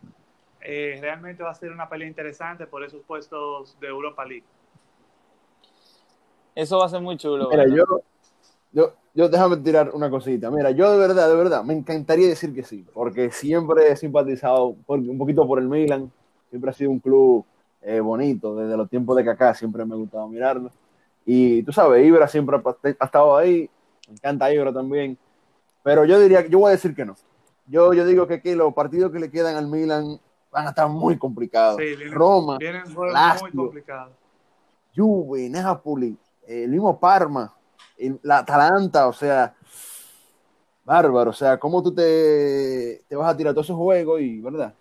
Eh, realmente va a ser una pelea interesante por esos puestos de Europa League. Eso va a ser muy chulo. Mira, yo, yo, yo déjame tirar una cosita. Mira, yo de verdad, de verdad, me encantaría decir que sí, porque siempre he simpatizado un poquito por el Milan, siempre ha sido un club eh, bonito, desde los tiempos de Kaká siempre me ha gustado mirarlo. Y tú sabes, Ibra siempre ha, estado ahí, me encanta Ibra también, Pero yo diría, yo voy a decir que no. Yo, yo digo que aquí los partidos que le quedan al Milan van a estar muy complicados. Sí, vienen, Roma, vienen Lazio. muy complicados. Juve, Napoli, el mismo Parma, la Atalanta, o sea, bárbaro, o sea, ¿cómo tú te, te vas a tirar todos esos juegos y, verdad?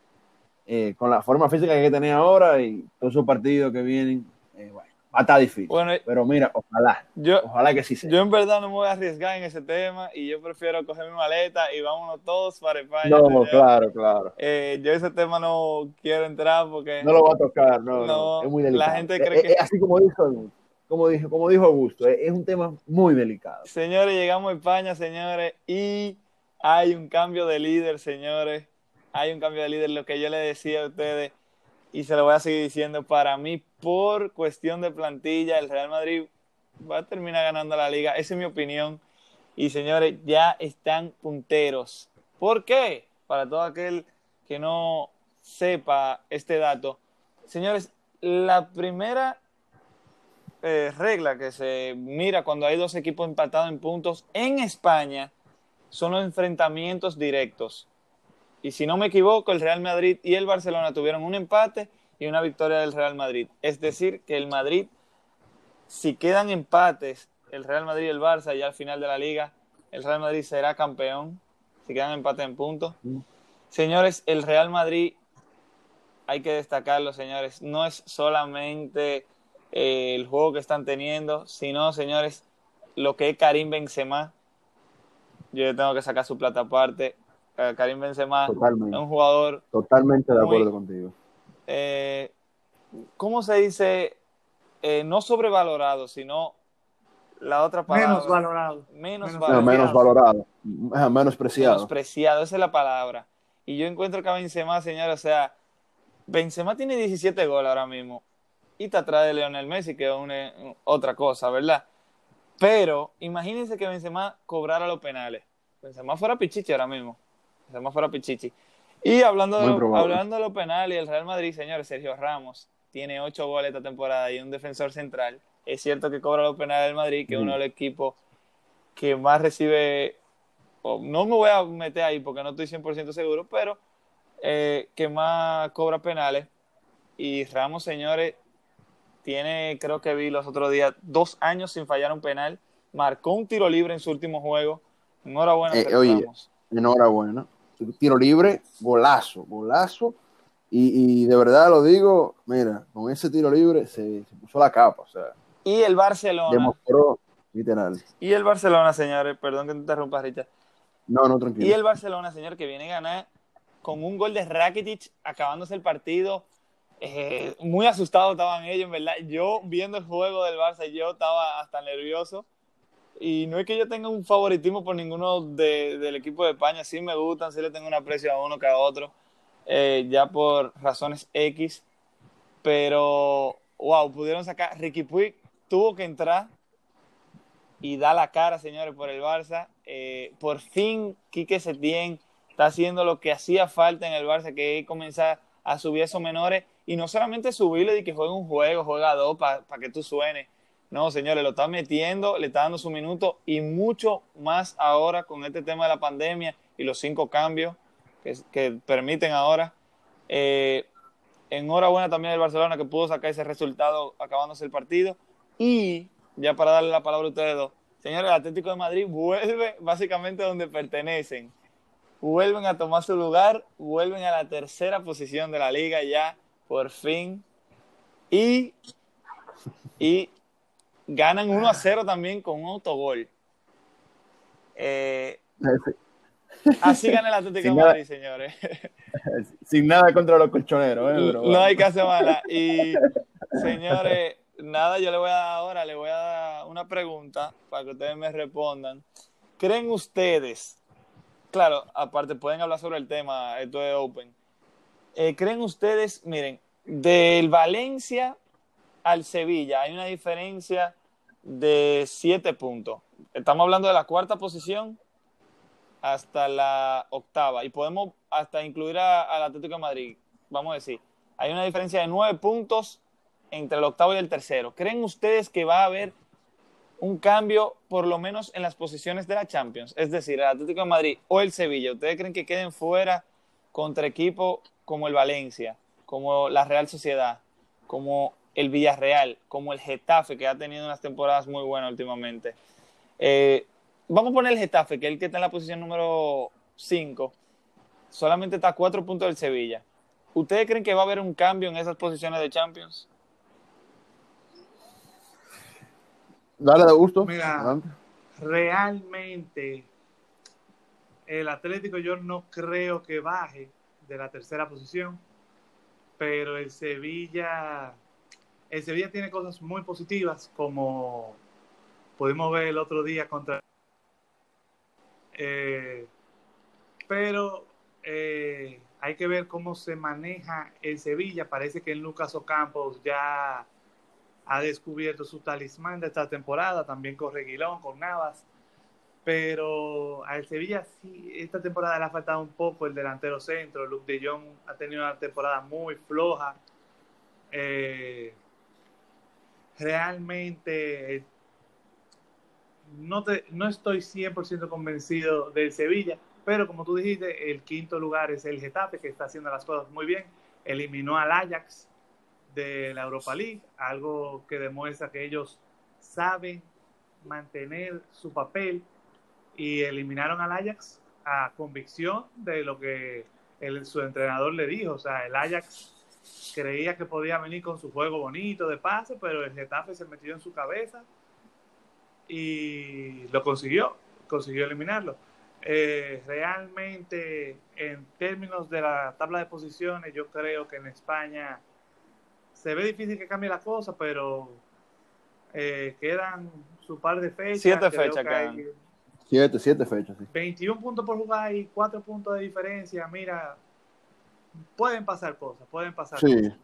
Eh, con la forma física que tener ahora y todos esos partidos que vienen, eh, bueno, va a estar difícil. Bueno, Pero mira, ojalá, yo, ojalá que sí sea. yo en verdad no me voy a arriesgar en ese tema y yo prefiero coger mi maleta y vámonos todos para España. no, señor. claro, claro. Eh, yo ese tema no quiero entrar porque No lo va a tocar, no, no, No, es muy la delicado. gente Eh, cree eh, que- así como dijo como dijo, como dijo Augusto, eh, es un tema muy delicado. Señores, llegamos a España, señores, y hay un cambio de líder, señores. Hay un cambio de líder, lo que yo le decía a ustedes, y se lo voy a seguir diciendo. Para mí, por cuestión de plantilla, el Real Madrid va a terminar ganando la liga. Esa es mi opinión. Y señores, ya están punteros. ¿Por qué? Para todo aquel que no sepa este dato. Señores, la primera eh, regla que se mira cuando hay dos equipos empatados en puntos en España son los enfrentamientos directos. Y si no me equivoco, el Real Madrid y el Barcelona tuvieron un empate y una victoria del Real Madrid. Es decir, que el Madrid, si quedan empates, el Real Madrid y el Barça, ya al final de la liga, el Real Madrid será campeón. Si quedan empates en puntos. Señores, el Real Madrid, hay que destacarlo, señores, no es solamente eh, el juego que están teniendo, sino, señores, lo que es Karim Benzema. Yo tengo que sacar su plata aparte. Eh, Karim Benzema es Totalmente, un jugador, totalmente de muy- acuerdo contigo. eh, ¿cómo se dice? Eh, no sobrevalorado, sino la otra palabra. Menos valorado. Menos menos No, valorado. menos valorado, ajá, menos preciado. menospreciado, esa es la palabra. Y yo encuentro que a Benzema, señor, o sea, Benzema tiene 17 goles ahora mismo y está atrás de Lionel Messi, que es una- otra cosa, ¿verdad? Pero imagínense que Benzema cobrara los penales. Benzema fuera Pichichi ahora mismo. Benzema fuera Pichichi. Y hablando de, lo- hablando de los penales, el Real Madrid, señores, Sergio Ramos tiene 8 goles esta temporada y un defensor central. Es cierto que cobra los penales del Madrid, que es uno de los equipos que más recibe no me voy a meter ahí porque no estoy 100% seguro, pero eh, que más cobra penales. Y Ramos, señores, tiene, creo que vi los otros días, dos años sin fallar un penal. Marcó un tiro libre en su último juego. Enhorabuena, Eh, oye. Enhorabuena. Tiro libre, golazo, golazo. Y, y de verdad lo digo, mira, con ese tiro libre se, se puso la capa, o sea, Y el Barcelona. demostró literal. Y el Barcelona, señores, perdón que te interrumpa, Richard. No, no, tranquilo. Y el Barcelona, señor, que viene a ganar con un gol de Rakitic acabándose el partido. Eh, muy asustados estaban ellos, en verdad. Yo viendo el juego del Barça, yo estaba hasta nervioso. Y no es que yo tenga un favoritismo por ninguno de- del equipo de España. Sí me gustan, sí le tengo un aprecio a uno que a otro. eh, ya por razones X. Pero, wow, pudieron sacar. Ricky Puig tuvo que entrar y da la cara, señores, por el Barça. Eh, por fin, Quique Setién está haciendo lo que hacía falta en el Barça, que es comenzar a subir esos menores y no solamente subirle y que juegue un juego, juega dos para que tú suenes. No, señores, lo está metiendo, le está dando su minuto y mucho más ahora con este tema de la pandemia y los cinco cambios que, que permiten ahora. Eh, enhorabuena también al Barcelona que pudo sacar ese resultado acabándose el partido. Y ya para darle la palabra a ustedes dos, señores, el Atlético de Madrid vuelve básicamente donde pertenecen. Vuelven a tomar su lugar, vuelven a la tercera posición de la liga ya, por fin. Y, y ganan 1 a 0 también con un autogol. Eh, así gana el Atlético de Madrid, señores. Sin nada contra los colchoneros, ¿eh? Pero, no hay que hacer mala. Y señores, nada, yo le voy a dar ahora, le voy a dar una pregunta para que ustedes me respondan. ¿Creen ustedes, claro, aparte pueden hablar sobre el tema, esto es open, Eh, ¿creen ustedes, miren, del Valencia al Sevilla hay una diferencia de siete puntos? Estamos hablando de la cuarta posición hasta la octava y podemos hasta incluir al Atlético de Madrid, vamos a decir, hay una diferencia de nueve puntos entre el octavo y el tercero. ¿Creen ustedes que va a haber un cambio por lo menos en las posiciones de la Champions? Es decir, el Atlético de Madrid o el Sevilla, ¿ustedes creen que queden fuera contra equipos como el Valencia, como la Real Sociedad, como el Villarreal, como el Getafe, que ha tenido unas temporadas muy buenas últimamente? Eh, vamos a poner el Getafe, que es el que está en la posición número 5, solamente está a cuatro puntos del Sevilla. ¿Ustedes creen que va a haber un cambio en esas posiciones de Champions? Dale de gusto. Mira, Adelante. realmente el Atlético yo no creo que baje de la tercera posición, pero el Sevilla, el Sevilla tiene cosas muy positivas como pudimos ver el otro día contra, eh, pero eh, hay que ver cómo se maneja el Sevilla. Parece que en Lucas Ocampos ya ha descubierto su talismán de esta temporada, también con Reguilón, con Navas, pero al Sevilla sí, esta temporada le ha faltado un poco el delantero centro, Luke de Jong ha tenido una temporada muy floja, eh, realmente eh, no, te, no estoy 100% convencido del Sevilla, pero como tú dijiste, el quinto lugar es el Getafe, que está haciendo las cosas muy bien, eliminó al Ajax, de la Europa League, algo que demuestra que ellos saben mantener su papel y eliminaron al Ajax a convicción de lo que el, su entrenador le dijo. O sea, el Ajax creía que podía venir con su juego bonito de pase, pero el Getafe se metió en su cabeza y lo consiguió, consiguió eliminarlo. Eh, realmente, en términos de la tabla de posiciones, yo creo que en España se ve difícil que cambie la cosa, pero eh, quedan su par de fechas. Siete fechas que quedan. Siete, siete fechas, sí. 21 puntos por jugar y 4 puntos de diferencia. Mira, pueden pasar cosas, pueden pasar Sí. cosas.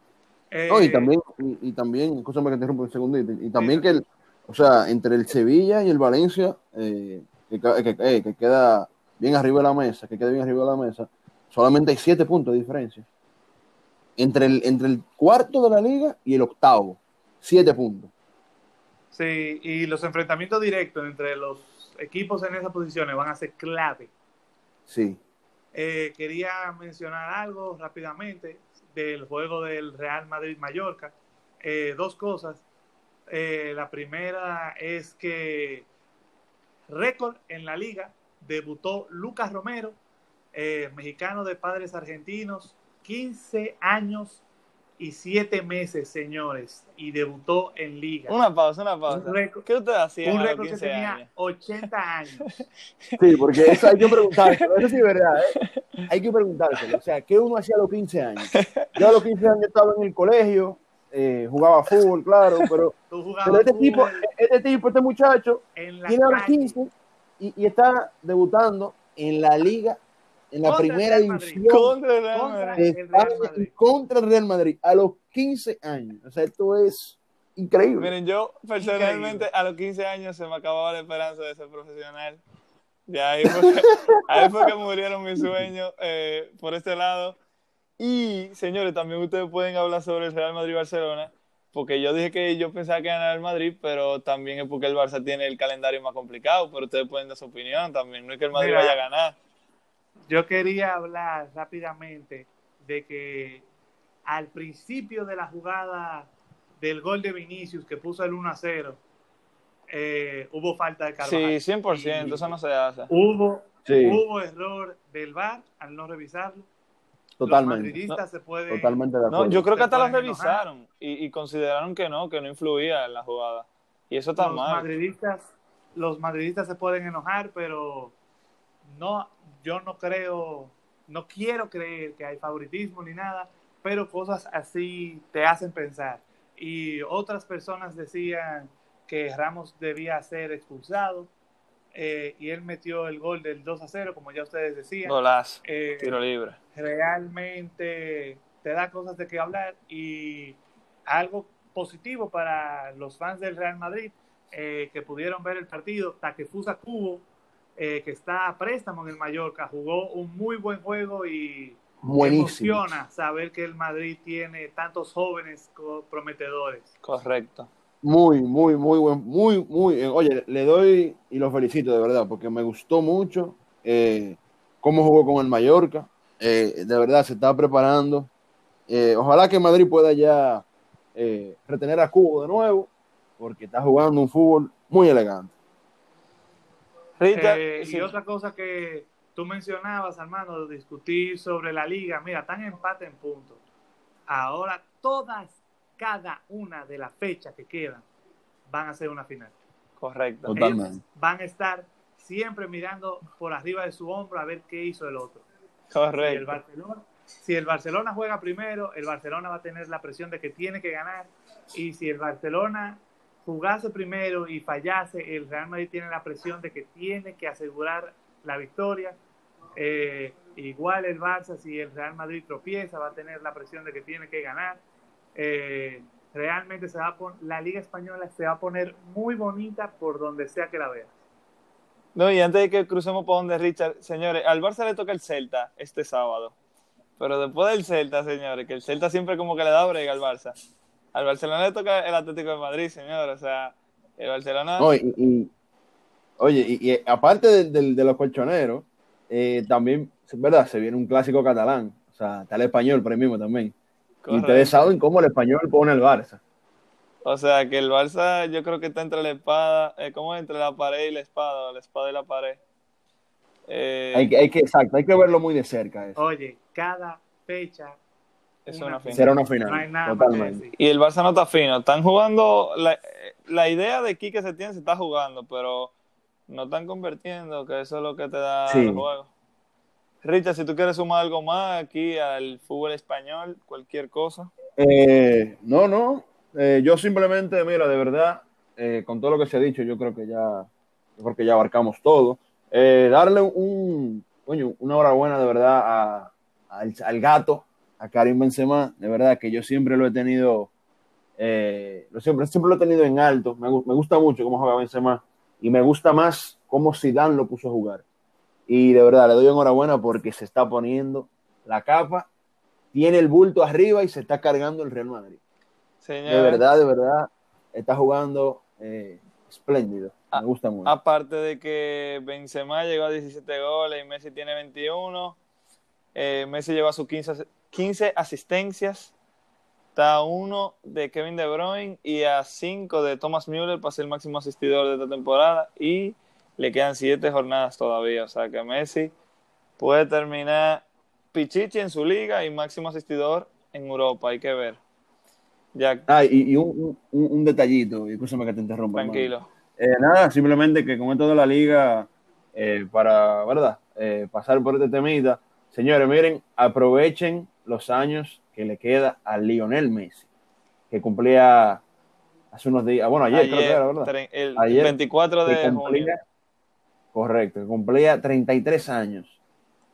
Eh, No, y también, y, y también, escúchame que te interrumpo un segundito, y también que, el, o sea, entre el Sevilla y el Valencia, eh, que, ca- que, eh, que queda bien arriba de la mesa, que queda bien arriba de la mesa, solamente hay siete puntos de diferencia. Entre el, entre el cuarto de la liga y el octavo, siete puntos. Sí, y los enfrentamientos directos entre los equipos en esas posiciones van a ser clave. Sí. Eh, quería mencionar algo rápidamente del juego del Real Madrid-Mallorca. Eh, dos cosas. Eh, la primera es que récord en la liga debutó Lucas Romero, mexicano de padres argentinos, 15 años y 7 meses, señores, y debutó en liga. Una pausa, una pausa. Un ¿Qué usted hacía Un récord que 15 tenía años? 80 años. Sí, porque eso hay que preguntárselo, eso sí es verdad, ¿eh? hay que preguntárselo. O sea, ¿qué uno hacía a los 15 años? Yo a los 15 años estaba en el colegio, eh, jugaba fútbol, claro, pero, este tipo, este tipo, este muchacho, en la tiene ahora calle. 15 y, y está debutando en la liga, en la Contra el primera Real Madrid. división Contra el Real Contra el España contra el Real Madrid a los 15 años. O sea, esto es increíble. Miren, yo personalmente a los 15 años se me acababa la esperanza de ser profesional. De ahí fue, que- ahí fue que murieron mis sueños eh, por este lado. Y, señores, también ustedes pueden hablar sobre el Real Madrid-Barcelona, porque yo dije que yo pensaba que ganaba el Madrid, pero también es porque el Barça tiene el calendario más complicado, pero ustedes pueden dar su opinión también. No es que el Madrid Mira. vaya a ganar. Yo quería hablar rápidamente de que al principio de la jugada del gol de Vinicius que puso el 1 a 0, eh, hubo falta de Sí, Carvajal. 100%, Y eso no se hace. Hubo, Sí, hubo error del VAR al no revisarlo. Los totalmente. madridistas se pueden... Totalmente de acuerdo. No, yo creo que hasta lo pueden enojar. revisaron y, y consideraron que no, que no influía en la jugada. Y eso está los mal. madridistas los madridistas se pueden enojar pero no yo no creo no quiero creer que hay favoritismo ni nada pero cosas así te hacen pensar y otras personas decían que Ramos debía ser expulsado eh, y él metió el gol del 2 a 0 como ya ustedes decían Golazo, Eh, tiro libre. realmente te da cosas de qué hablar y algo positivo para los fans del Real Madrid eh, que pudieron ver el partido. Takefusa Kubo, eh, que está a préstamo en el Mallorca, jugó un muy buen juego y Buenísimo. emociona saber que el Madrid tiene tantos jóvenes co- prometedores. Correcto. Muy, muy, muy buen, muy, muy. eh, Oye, le doy y lo felicito de verdad, porque me gustó mucho eh, cómo jugó con el Mallorca. Eh, de verdad se está preparando. Eh, ojalá que Madrid pueda ya eh, retener a Cubo de nuevo, porque está jugando un fútbol muy elegante. Eh, sí. Y otra cosa que tú mencionabas, Armando, de discutir sobre la liga. Mira, están empate en puntos. Ahora todas, cada una de las fechas que quedan van a ser una final. correcto. Ellos van a estar siempre mirando por arriba de su hombro a ver qué hizo el otro. Si el Correcto. Barcelona, si el Barcelona juega primero, el Barcelona va a tener la presión de que tiene que ganar. Y si el Barcelona jugase primero y fallase, el Real Madrid tiene la presión de que tiene que asegurar la victoria. Eh, igual el Barça, si el Real Madrid tropieza, va a tener la presión de que tiene que ganar. Eh, realmente se va la Liga Española se va a poner muy bonita por donde sea que la veas. No, y antes de que crucemos por donde Richard, señores, al Barça le toca el Celta este sábado. Pero después del Celta, señores, que el Celta siempre como que le da brega al Barça. Al Barcelona le toca el Atlético de Madrid, señores. O sea, el Barcelona. No, y, y- oye, y, y aparte de, los colchoneros, eh, también, es verdad, se viene un clásico catalán. O sea, está el español por ahí mismo también. Correcto. ustedes saben cómo el español pone el Barça. O sea, que el Barça yo creo que está entre la espada, eh, ¿cómo es? Entre la pared y la espada, la espada y la pared. Eh, Hay que, hay que, exacto, hay que verlo muy de cerca. Eso. Oye, cada fecha es una una final. Será una final, no hay nada más que totalmente. Y el Barça no está fino. Están jugando. La, la idea de Quique Setién se está jugando, pero no están convirtiendo, que eso es lo que te da Sí. el juego. Richard, si tú quieres sumar algo más aquí al fútbol español, cualquier cosa. Eh, no, no. eh, yo simplemente, mira, de verdad, eh, con todo lo que se ha dicho, yo creo que ya, creo que ya abarcamos todo. Eh, darle un, coño, una enhorabuena de verdad a- al, al gato, a Karim Benzema, de verdad que yo siempre lo he tenido, eh, lo siempre, siempre lo he tenido en alto. Me, gu- me gusta mucho cómo juega Benzema y me gusta más cómo Zidane lo puso a jugar. Y de verdad, le doy enhorabuena porque se está poniendo la capa tiene el bulto arriba y se está cargando el Real Madrid. De verdad, de verdad, está jugando eh, espléndido. Me gusta mucho. aparte de que Benzema llegó a 17 goles y Messi tiene 21, eh, Messi lleva sus 15, as- 15 asistencias, está a uno de Kevin De Bruyne y a 5 de Thomas Müller para ser el máximo asistidor de esta temporada y le quedan 7 jornadas todavía, o sea que Messi puede terminar Pichichi en su liga y máximo asistidor en Europa, hay que ver. Ya, Ah, y, y un, un- un detallito, y escúchame que te interrumpa. tranquilo. Eh, nada, simplemente que con esto de la liga, eh, para, ¿verdad? Eh, pasar por este temita, señores, miren, aprovechen los años que le queda a Lionel Messi, que cumplía hace unos días, bueno, ayer, creo que era, ¿verdad? el Ayer 24 de junio. cumplía, correcto, que cumplía 33 años.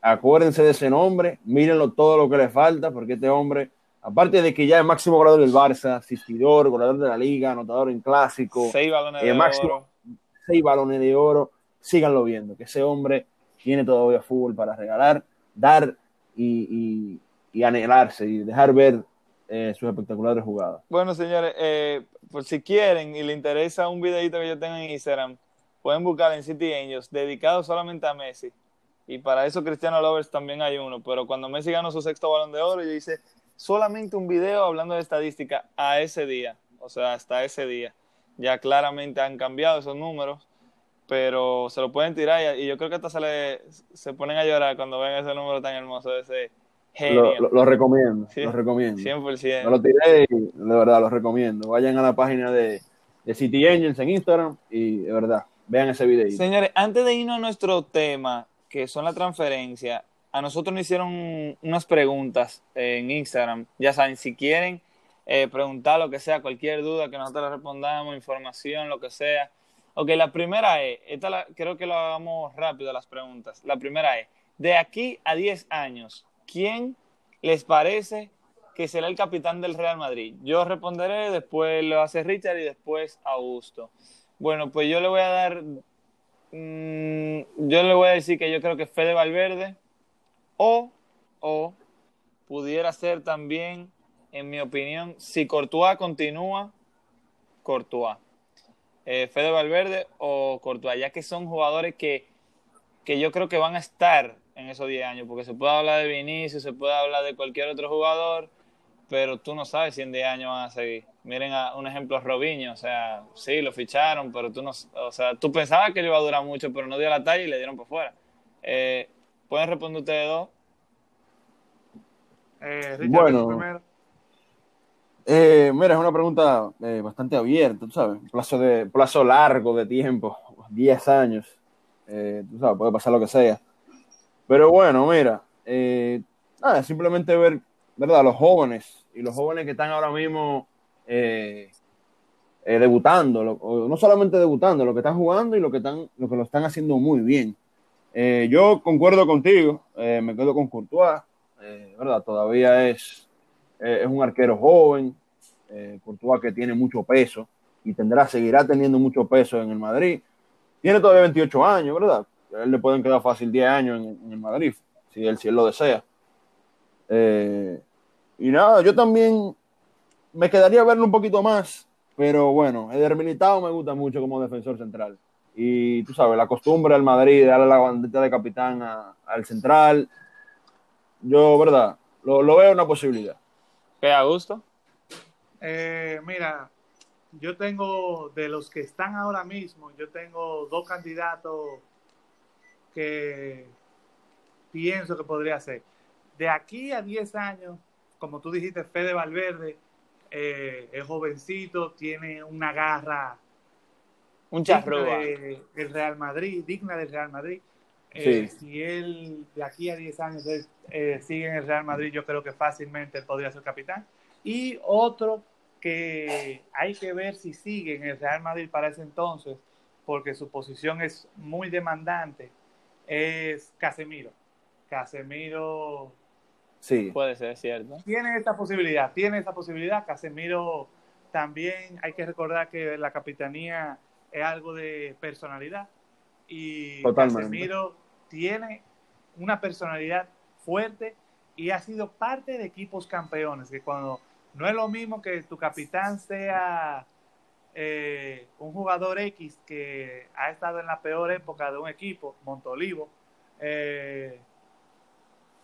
Acuérdense de ese nombre, mírenlo todo lo que le falta, porque este hombre, aparte de que ya es máximo goleador del Barça, asistidor, goleador de la liga, anotador en clásico, Seis balones eh, de máximo. oro. seis balones de oro, síganlo viendo, que ese hombre tiene todavía fútbol para regalar, dar y, y- y anhelarse y dejar ver eh, sus espectaculares jugadas. Bueno, señores, eh, por si quieren y le interesa un videito que yo tengo en Instagram, pueden buscar en City Angels, dedicado solamente a Messi. Y para eso Cristiano Lovers también hay uno. Pero cuando Messi ganó su sexto balón de oro, yo hice solamente un video hablando de estadística a ese día. O sea, hasta ese día. Ya claramente han cambiado esos números, pero se lo pueden tirar y, yo creo que hasta se, le, se ponen a llorar cuando ven ese número tan hermoso de ese. Lo, lo- lo recomiendo, Sí, lo recomiendo. 100%. Me lo tiré y de verdad lo recomiendo. Vayan a la página de, de City Angels en Instagram y de verdad, vean ese video. Señores, antes de irnos a nuestro tema, que son la transferencia, a nosotros nos hicieron unas preguntas en Instagram. Ya saben, si quieren eh, preguntar lo que sea, cualquier duda que nosotros les respondamos, información, lo que sea. Ok, la primera es, esta la- creo que lo hagamos rápido las preguntas. La primera es, de aquí a 10 años, ¿quién les parece que será el capitán del Real Madrid? Yo responderé, después lo hace Richard y después Augusto. Bueno, pues yo le voy a dar Mm, yo le voy a decir que yo creo que Fede Valverde o, o pudiera ser también, en mi opinión, si Courtois continúa, Courtois. Eh, Fede Valverde o Courtois, ya que son jugadores que, que yo creo que van a estar en esos 10 años, porque se puede hablar de Vinicius, se puede hablar de cualquier otro jugador, pero tú no sabes si en 10 años van a seguir. Miren a un ejemplo, Robinho, o sea, sí, lo ficharon, pero tú no, o sea, tú pensabas que le iba a durar mucho, pero no dio la talla y le dieron por fuera. Eh, ¿Pueden responder ustedes dos? Eh, Richard, Bueno. primero. Eh, mira, es una pregunta eh, bastante abierta, tú sabes, un plazo, de, plazo largo de tiempo, 10 años, eh, tú sabes, puede pasar lo que sea. Pero bueno, mira, eh, nada, simplemente ver, ¿verdad? Los jóvenes y los jóvenes que están ahora mismo eh, eh, debutando, no solamente debutando, lo que están jugando y lo que, están, lo que lo están haciendo muy bien. Yo concuerdo contigo, me quedo con Courtois, ¿verdad? Todavía es es un arquero joven, Courtois que tiene mucho peso y tendrá, seguirá teniendo mucho peso en el Madrid. Tiene todavía 28 años, ¿verdad? A él le pueden quedar fácil 10 años en, en el Madrid, si él, si él lo desea. Eh, y nada, yo también me quedaría verlo un poquito más, pero bueno, Eder Militao me gusta mucho como defensor central. Y tú sabes, la costumbre del Madrid de darle la bandita de capitán a- al central, yo, ¿verdad? Lo, lo veo una posibilidad. ¿Qué a gusto? Eh, mira, yo tengo, de los que están ahora mismo, yo tengo dos candidatos que pienso que podría ser. De aquí a 10 años, como tú dijiste, Fede Valverde eh, es jovencito, tiene una garra Un de- del Real Madrid, digna del Real Madrid. Eh, Sí. Si él de aquí a 10 años él, eh, sigue en el Real Madrid, yo creo que fácilmente podría ser capitán. Y otro que hay que ver si sigue en el Real Madrid para ese entonces, porque su posición es muy demandante, es Casemiro. Casemiro Sí, Puede ser, cierto. tiene esta posibilidad, tiene esta posibilidad. Casemiro también hay que recordar que la capitanía es algo de personalidad y Totalmente. Casemiro tiene una personalidad fuerte y ha sido parte de equipos campeones, que cuando no es lo mismo que tu capitán sea eh, un jugador X que ha estado en la peor época de un equipo, Montolivo, eh,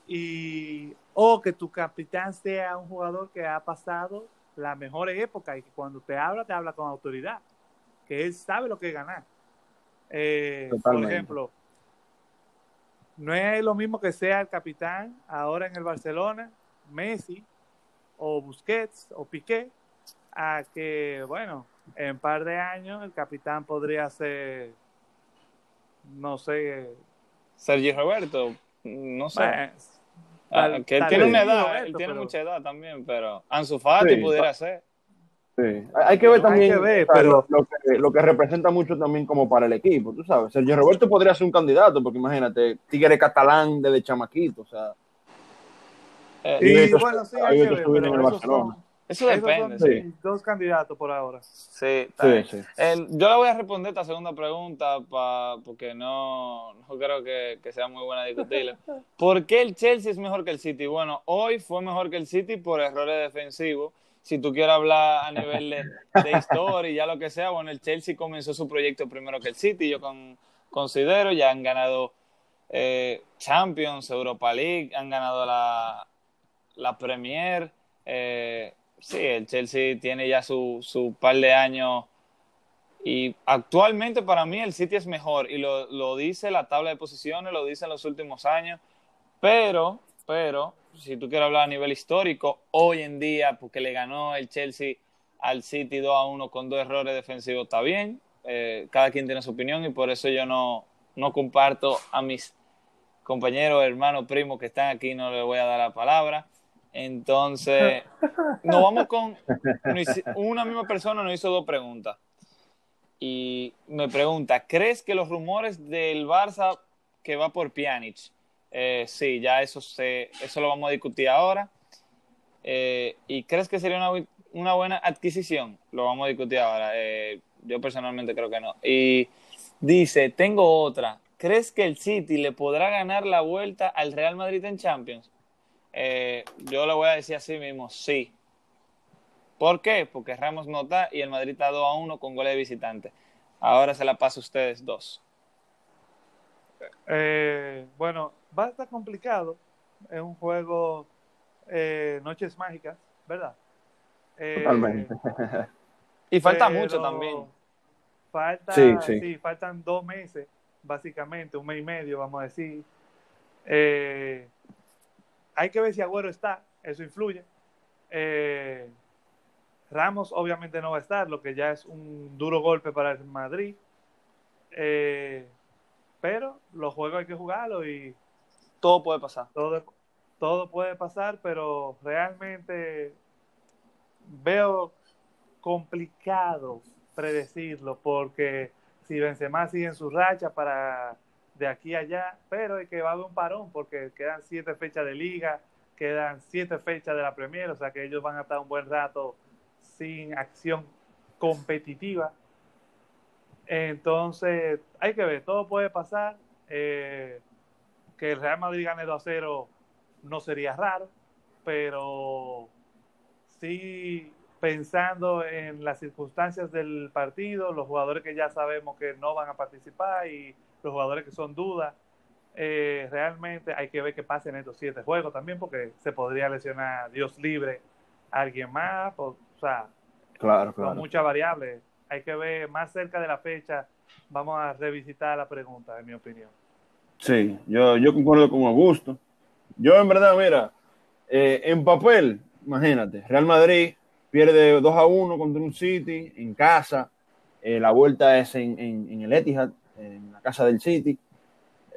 y o que tu capitán sea un jugador que ha pasado la mejor época y que cuando te habla, te habla con autoridad, que él sabe lo que es ganar. Eh, por ejemplo, no es lo mismo que sea el capitán ahora en el Barcelona, Messi o Busquets o Piqué, a que, bueno, en un par de años el capitán podría ser, no sé, Sergio Roberto, no sé. bueno, Ah, tal- que él tiene una edad, Roberto, él tiene pero- mucha edad también, pero Ansu Fati Sí. pudiera ser. sí. Hay que ver también que ver, o sea, pero- lo, que, lo que representa mucho también como para el equipo, tú sabes. Sergio Roberto podría ser un candidato, porque imagínate, Tigre catalán desde chamaquito, o sea, Eh, Y Y bueno, sí, hay que ver, pero en el Barcelona. son, eso depende. son sí. dos candidatos por ahora. Sí, está sí, bien. sí. El- yo le voy a responder esta segunda pregunta pa- porque no, no creo que, que sea muy buena discutirla. ¿Por qué el Chelsea es mejor que el City? Bueno, hoy fue mejor que el City por errores defensivos. Si tú quieres hablar a nivel de, de historia y ya lo que sea, bueno, el Chelsea comenzó su proyecto primero que el City, yo con- considero, ya han ganado eh, Champions, Europa League, han ganado la, la Premier. eh, sí, el Chelsea tiene ya su, su par de años y actualmente para mí el City es mejor y lo, lo dice la tabla de posiciones, lo dice en los últimos años, pero, pero, si tú quieres hablar a nivel histórico, hoy en día, porque le ganó el Chelsea al City 2 a 1 con dos errores defensivos, está bien, eh, cada quien tiene su opinión y por eso yo no, no comparto a mis compañeros, hermanos, primos que están aquí, no les voy a dar la palabra. Entonces, nos vamos con una misma persona nos hizo dos preguntas y me pregunta, ¿crees que los rumores del Barça que va por Pjanic? Eh, sí, ya eso se, eso lo vamos a discutir ahora. Eh, ¿Y crees que sería una, una buena adquisición? Lo vamos a discutir ahora. Eh, yo personalmente creo que no. Y dice, tengo otra. ¿Crees que el City le podrá ganar la vuelta al Real Madrid en Champions? Eh, yo le voy a decir así mismo, sí. ¿Por qué? Porque Ramos no está y el Madrid está 2 a 1 con goles de visitante. Ahora se la paso a ustedes dos. Eh, bueno, va a estar complicado. Es un juego eh, Noches Mágicas, ¿verdad? Eh, Totalmente. Y falta pero mucho también. Falta, Sí, sí, sí. faltan dos meses, básicamente, un mes y medio, vamos a decir. Eh, hay que ver si Agüero está, eso influye. Eh, Ramos obviamente no va a estar, lo que ya es un duro golpe para el Madrid. Eh, pero los juegos hay que jugarlos y Todo puede pasar. todo, todo puede pasar, pero realmente veo complicado predecirlo porque si Benzema sigue en su racha para de aquí a allá, pero es que va a haber un parón porque quedan siete fechas de liga, quedan siete fechas de la Premier, o sea que ellos van a estar un buen rato sin acción competitiva. Entonces, hay que ver, todo puede pasar. Eh, que el Real Madrid gane 2 a 0 no sería raro, pero sí pensando en las circunstancias del partido, los jugadores que ya sabemos que no van a participar y los jugadores que son dudas, eh, realmente hay que ver qué pasa en estos siete juegos también, porque se podría lesionar Dios libre a alguien más, o, o sea, Claro, claro. muchas variables. Hay que ver más cerca de la fecha, vamos a revisitar la pregunta, en mi opinión. Sí, yo, yo concuerdo con Augusto. Yo, en verdad, mira, eh, en papel, imagínate, Real Madrid pierde 2 a 1 contra un City en casa. eh, la vuelta es en, en- en el Etihad, en la casa del City.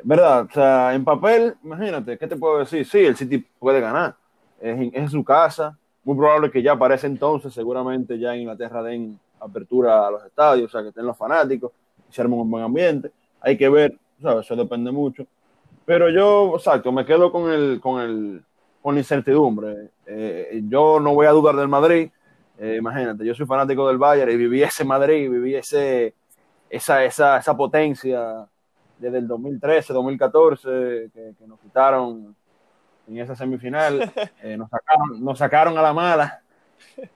¿Verdad? O sea, en papel, imagínate, ¿qué te puedo decir? Sí, el City puede ganar. Es es su casa. Muy probable que ya para ese entonces, seguramente ya en Inglaterra den apertura a los estadios, o sea, que estén los fanáticos, y se arme un buen ambiente. Hay que ver, ¿sabes? Eso depende mucho. Pero yo, exacto, me quedo con el, con el, con la incertidumbre. Eh, yo no voy a dudar del Madrid. Eh, imagínate, yo soy fanático del Bayern y viví ese Madrid, viví ese, esa, esa, esa potencia desde el 2013, 2014, que, que nos quitaron en esa semifinal, eh, nos, sacaron, nos sacaron a la mala.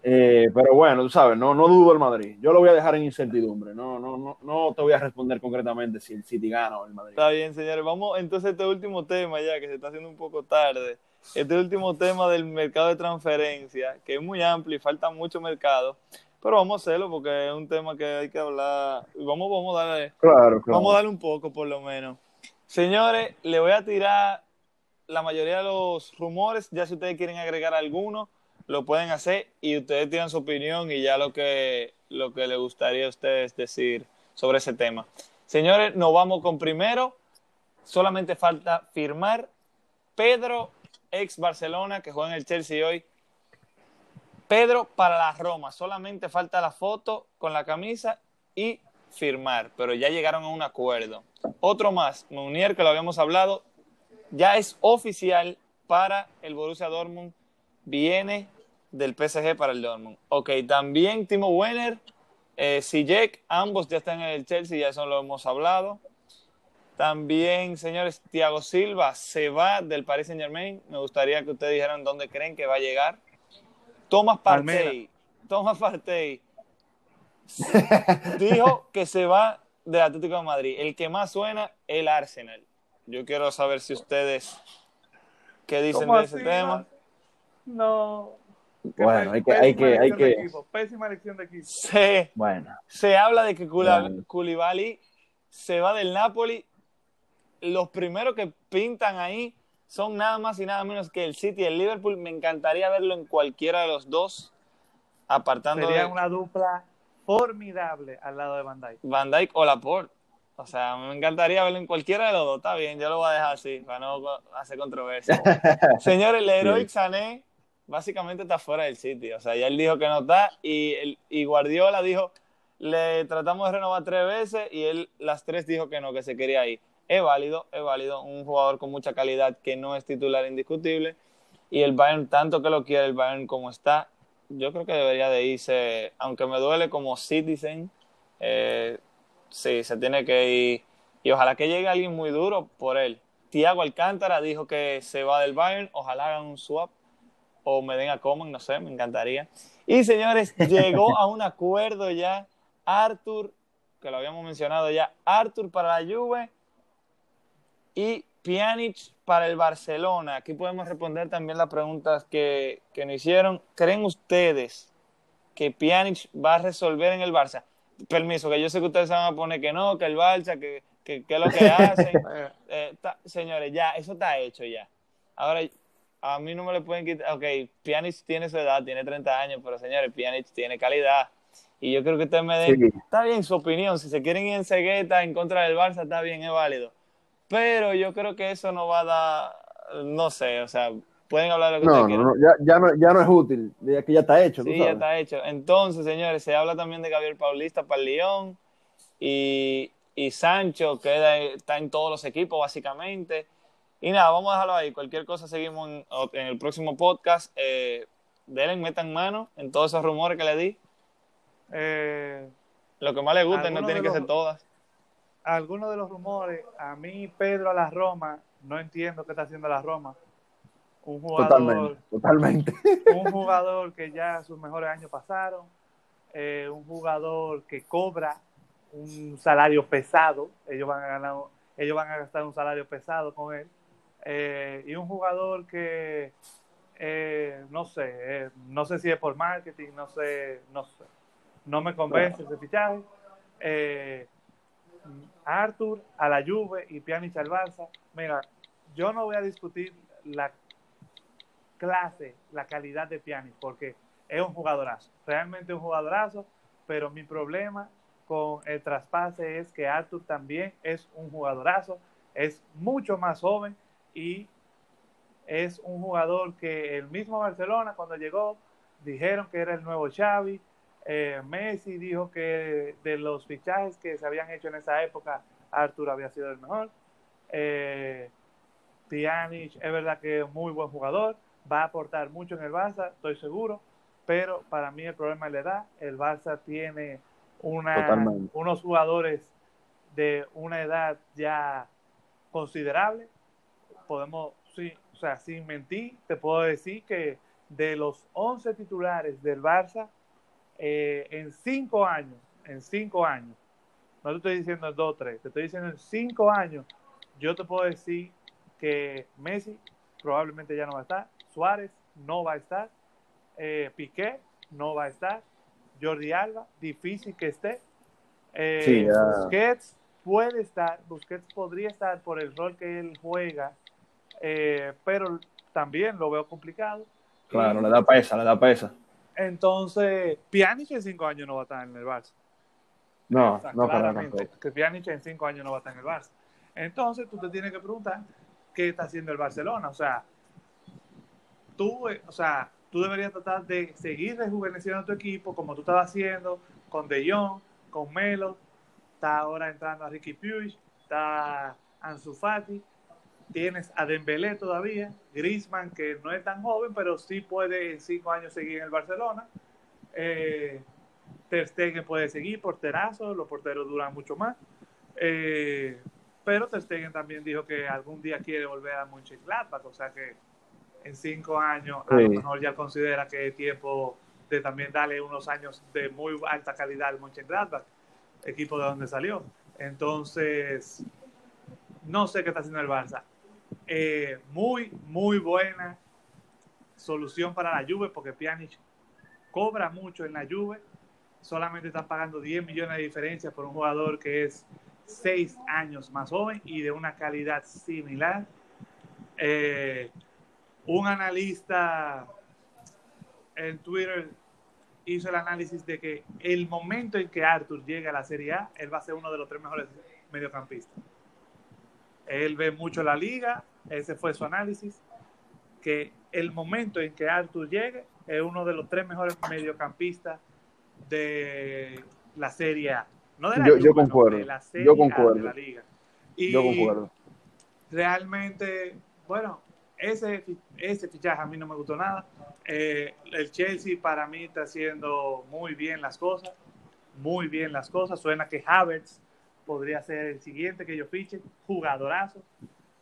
Eh, pero bueno, tú sabes, no, no dudo del Madrid. Yo lo voy a dejar en incertidumbre. No, no, no, no te voy a responder concretamente si el City gana o el Madrid. Está bien, señores. Vamos entonces a este último tema ya, que se está haciendo un poco tarde. Este último tema del mercado de transferencia, que es muy amplio y falta mucho mercado. Pero vamos a hacerlo porque es un tema que hay que hablar. Vamos, vamos a darle, Claro, claro. vamos a darle un poco por lo menos. Señores, le voy a tirar la mayoría de los rumores. Ya si ustedes quieren agregar alguno, lo pueden hacer y ustedes tiran su opinión y ya lo que, lo que les gustaría a ustedes decir sobre ese tema. Señores, nos vamos con primero. Solamente falta firmar Pedro, ex Barcelona, que juega en el Chelsea hoy. Pedro para la Roma. Solamente falta la foto con la camisa y firmar, pero ya llegaron a un acuerdo. Otro más, Meunier, que lo habíamos hablado, ya es oficial para el Borussia Dortmund. Viene del PSG para el Dortmund. Ok, también Timo Werner, eh, ambos ya están en el Chelsea, ya eso lo hemos hablado. También, señores, Thiago Silva se va del Paris Saint Germain. Me gustaría que ustedes dijeran dónde creen que va a llegar. Thomas Partey. Thomas Partey dijo que se va del Atlético de Madrid. El que más suena, el Arsenal. Yo quiero saber si ustedes qué dicen ¿Cómo de ese así? tema. No. Qué Bueno, hay que- hay pésima que- hay elección de que- equipo, Pésima elección de equipo. Se, Bueno, se habla de que. Koulibaly se va del Napoli. Los primeros que pintan ahí son nada más y nada menos que el City y el Liverpool. Me encantaría verlo en cualquiera de los dos, apartando Sería de una dupla formidable al lado de Van Dijk. Van Dijk o Laporte. O sea, me encantaría verlo en cualquiera de los dos. Está bien, yo lo voy a dejar así, para no hacer controversia. Señores, el Heroic Sané básicamente está fuera del sitio. O sea, ya él dijo que no está y, el- y Guardiola dijo, le tratamos de renovar tres veces y él las tres dijo que no, que se quería ir. Es válido, es válido. Un jugador con mucha calidad que no es titular indiscutible. Y el Bayern, tanto que lo quiere el Bayern como está, yo creo que debería de irse, aunque me duele como Citizen, eh, sí, se tiene que ir. Y ojalá que llegue alguien muy duro por él. Tiago Alcántara dijo que se va del Bayern, ojalá hagan un swap. o me den a Coman, no sé, me encantaría. Y señores, llegó a un acuerdo ya Arthur, que lo habíamos mencionado ya, Arthur para la Juve y Pjanic para el Barcelona. Aquí podemos responder también las preguntas que, que nos hicieron. ¿Creen ustedes que Pjanic va a resolver en el Barça? Permiso, que yo sé que ustedes se van a poner que no, que el Barça, que, que, que es lo que hacen. Eh, ta- señores, ya, eso está hecho ya. Ahora, a mí no me le pueden quitar. Ok, Pjanic tiene su edad, tiene 30 años, pero señores, Pjanic tiene calidad. Y yo creo que ustedes me den. Sí. Está bien su opinión. Si se quieren ir en cegueta en contra del Barça, está bien, es válido. Pero yo creo que eso no va a dar. No sé, o sea, pueden hablar de lo que No, ustedes no, quieran. no, ya, ya no, ya no es útil, ya que ya está hecho, tú Sí, ya está hecho. Entonces, señores, se habla también de Gabriel Paulista para el León y, y Sancho, que da- está en todos los equipos, básicamente. Y nada, vamos a dejarlo ahí. Cualquier cosa seguimos en, en el próximo podcast. Eh, denle, metan mano en todos esos rumores que le di. Eh, Lo que más les guste, no tienen que los- ser todas. Algunos de los rumores, a mí Pedro a la Roma, no entiendo qué está haciendo la Roma. Un jugador, Totalmente, totalmente. un jugador que ya sus mejores años pasaron, eh, un jugador que cobra un salario pesado, ellos van a ganar, ellos van a gastar un salario pesado con él, eh, y un jugador que eh, no sé, eh, no sé si es por marketing, no sé, no sé, no me convence ese fichaje. Arthur a la Juve y Pjanic al Barça. Mira, yo no voy a discutir la clase, la calidad de Pjanic, porque es un jugadorazo, realmente un jugadorazo, pero mi problema con el traspase es que Arthur también es un jugadorazo, es mucho más joven y es un jugador que el mismo Barcelona cuando llegó dijeron que era el nuevo Xavi, eh, Messi dijo que de los fichajes que se habían hecho en esa época, Arthur había sido el mejor. Eh, Pjanic es verdad que es muy buen jugador, va a aportar mucho en el Barça, estoy seguro, pero para mí el problema es la edad. El Barça tiene una, unos jugadores de una edad ya considerable. Podemos, sí, o sea, sin mentir, te puedo decir que de los 11 titulares del Barça, eh, en 5 años, en 5 años, no te estoy diciendo en 2 o 3, te estoy diciendo en 5 años, yo te puedo decir que Messi probablemente ya no va a estar, Suárez no va a estar, eh, Piqué no va a estar, Jordi Alba, difícil que esté, eh, Sí. Busquets puede estar, Busquets podría estar por el rol que él juega, eh, pero también lo veo complicado. Claro, le da pesa, le da pesa. Entonces, Pjanic en 5 años no va a estar en el Barça. No, O sea, no, para claramente, tampoco. que Pjanic en 5 años no va a estar en el Barça. Entonces, tú te tienes que preguntar qué está haciendo el Barcelona. O sea, tú, eh, o sea, tú deberías tratar de seguir rejuveneciendo tu equipo como tú estabas haciendo con De Jong, con Melo, está ahora entrando a Ricky Puig, está Ansu Fati, tienes a Dembélé todavía, Griezmann que no es tan joven, pero sí puede en cinco años seguir en el Barcelona. Eh, Ter Stegen puede seguir, porterazo, los porteros duran mucho más. Eh, pero Ter Stegen también dijo que algún día quiere volver a Mönchengladbach, o sea que en cinco años a lo mejor ya considera que es tiempo de también darle unos años de muy alta calidad al Mönchengladbach, equipo de donde salió. Entonces, no sé qué está haciendo el Barça. Eh, muy, muy buena solución para la Juve porque Pjanic cobra mucho en la Juve. Solamente están pagando 10 millones de diferencia por un jugador que es 6 años más joven y de una calidad similar. Eh, un analista en Twitter hizo el análisis de que el momento en que Arthur llegue a la Serie A, él va a ser uno de los tres mejores mediocampistas. Él ve mucho la liga, ese fue su análisis, que el momento en que Arthur llegue es uno de los tres mejores mediocampistas de la Serie A. No de la Yo- yo concuerdo, de la yo Serie A concuerdo. de la liga. Y Yo concuerdo. realmente, bueno, ese, ese fichaje a mí no me gustó nada. Eh, el Chelsea para mí está haciendo muy bien las cosas, muy bien las cosas. Suena que Havertz podría ser el siguiente que ellos fichen, jugadorazo.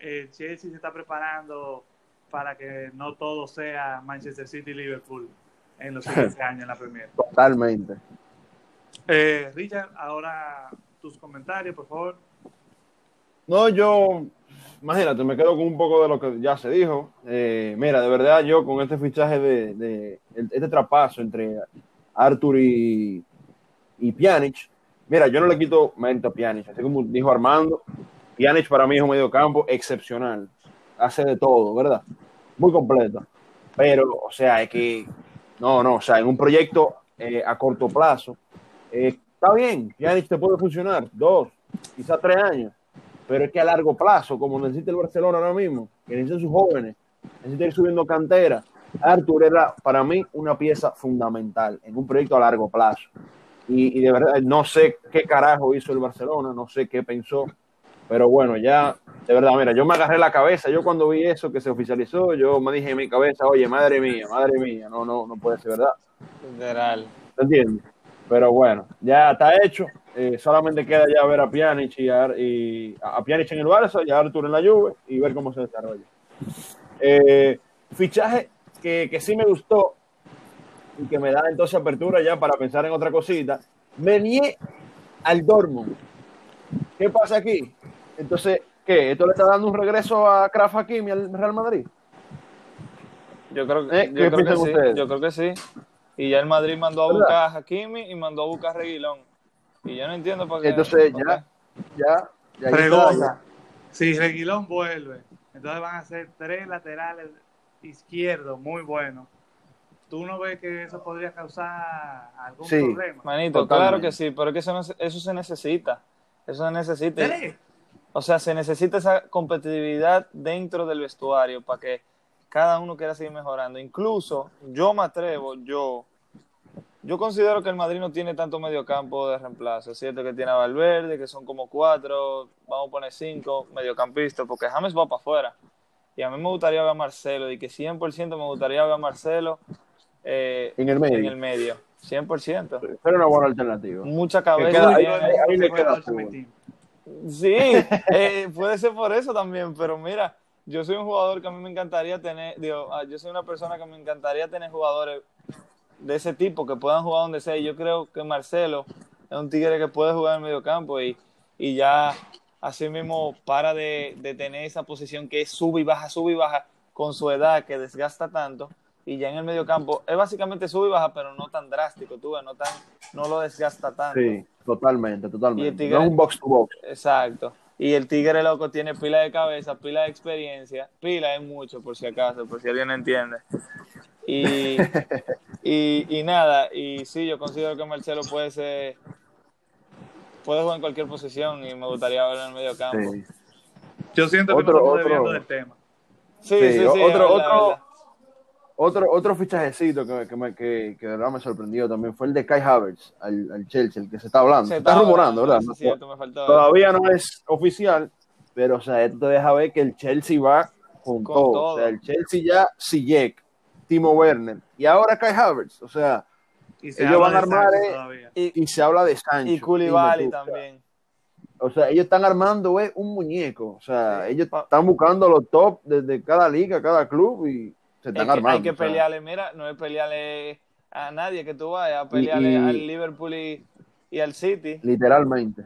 El Chelsea se está preparando para que no todo sea Manchester City y Liverpool en los siguientes años en la Premier. Totalmente. Eh, Richard, ahora tus comentarios, por favor. No, yo, imagínate, me quedo con un poco de lo que ya se dijo. Eh, mira, de verdad, yo con este fichaje de, de este traspaso entre Arthur y, y Pjanic, mira, yo no le quito mérito a Pjanic, así como dijo Armando, Pjanic para mí es un mediocampo excepcional, hace de todo, ¿verdad? Muy completo. Pero, o sea, es que, no, no, o sea, en un proyecto eh, a corto plazo, eh, está bien, Pjanic te puede funcionar dos, quizás tres años, pero es que a largo plazo, como necesita el Barcelona ahora mismo, que necesitan sus jóvenes, necesita ir subiendo cantera, Arthur era para mí una pieza fundamental en un proyecto a largo plazo. Y, y, de verdad, no sé qué carajo hizo el Barcelona, no sé qué pensó, pero bueno, ya, de verdad, mira, yo me agarré la cabeza, yo cuando vi eso que se oficializó, yo me dije en mi cabeza, oye, madre mía, madre mía, no, no, no puede ser verdad. Literal. ¿Te entiendes? Pero bueno, ya está hecho, eh, solamente queda ya ver a Pjanic y a, y a Pjanic en el Barça y a Artur en la Juve y ver cómo se desarrolla. Eh, fichaje que, que, sí me gustó y que me da entonces apertura ya para pensar en otra cosita. Menier al Dortmund. ¿Qué pasa aquí? Entonces, ¿qué? ¿Esto le está dando un regreso a Kraft Hakimi al Real Madrid? Yo creo, ¿Eh? yo, creo que sí, yo creo que sí. Y ya el Madrid mandó a ¿verdad? buscar a Hakimi y mandó a buscar a Reguilón. Y yo no entiendo por qué. Entonces, ya, ya, ya, Pregunta. Si Reguilón vuelve, entonces van a ser tres laterales izquierdos muy buenos. ¿Tú no ves que eso podría causar algún Sí. problema? Manito, Totalmente. claro que sí, pero es que eso, no- eso se necesita. Eso se necesita. ¿Sí? O sea, se necesita esa competitividad dentro del vestuario para que cada uno quiera seguir mejorando. Incluso yo me atrevo, yo, yo considero que el Madrid no tiene tanto mediocampo de reemplazo. Es cierto que tiene a Valverde, que son como cuatro, vamos a poner cinco mediocampistas, porque James va para afuera. Y a mí me gustaría ver a Marcelo, y que 100% me gustaría ver a Marcelo eh, En el medio. en el medio. 100%. Pero una buena alternativa. Mucha queda cabeza. ahí, tiene. ahí- ahí le queda. Sí, eh, puede ser por eso también, pero mira, yo soy un jugador que a mí me encantaría tener, digo, ah, yo soy una persona que me encantaría tener jugadores de ese tipo que puedan jugar donde sea. Y yo creo que Marcelo es un tigre que puede jugar en medio campo y, y ya así mismo para de, de tener esa posición que es sube y baja, sube y baja con su edad que desgasta tanto. Y ya en el medio campo es básicamente sube y baja, pero no tan drástico, tú no, tan, no lo desgasta tanto. Totalmente, Y el totalmente. Tigre- No es un box to box. Exacto. Y el tigre loco tiene pila de cabeza, pila de experiencia, pila es mucho por si acaso, por si alguien no entiende. Y, y, y nada, y sí, yo considero que Marcelo puede ser, puede jugar en cualquier posición y me gustaría verlo en el medio campo. Sí. Yo siento que Otro- nos estamos otro- desviando del tema. Sí, Sí, sí, sí. otro- verdad, otro- verdad. Otro, otro fichajecito que, que, me, que, que de verdad me sorprendió también fue el de Kai Havertz al, al Chelsea, el que se está hablando. Se está estaba rumorando, ¿verdad? sí, me faltó. Todavía no es oficial, pero o sea, esto te deja ver que el Chelsea va con, Con todo. todo. O sea, el Chelsea ya, Ziyech, Timo Werner y ahora Kai Havertz. O sea, Y se Ellos van a armar, eh. Y, y se habla de Sancho. y Koulibaly también. O sea, ellos están armando eh, un muñeco. O sea, Sí. ellos están buscando los top desde cada liga, cada club y se Es están que armando. hay que o sea. pelearle, mira, no es pelearle a nadie que tú vayas, a pelearle y- al Liverpool y, y al City. Literalmente.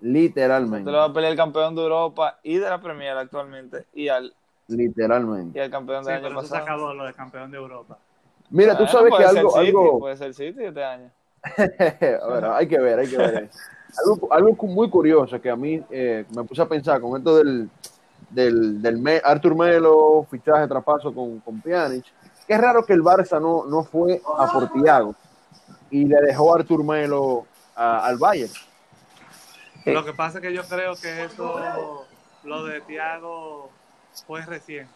Literalmente. Tú le vas a pelear al campeón de Europa y de la Premier actualmente y al, Literalmente. y al campeón Sí, del pero año eso se pasado. acabó lo de campeón de Europa. Mira, tú sabes que algo, City, algo, puede ser City este año. bueno, hay que ver, hay que ver. algo, muy curioso que a mí eh, me puse a pensar con esto del, del, del Me- Artur Melo, fichaje, traspaso con, con Pjanic. que es raro que el Barça no, no fue a por Thiago y le dejó a Artur Melo a- al Bayern. Lo que pasa es que yo creo que eso, lo de Thiago, fue recién,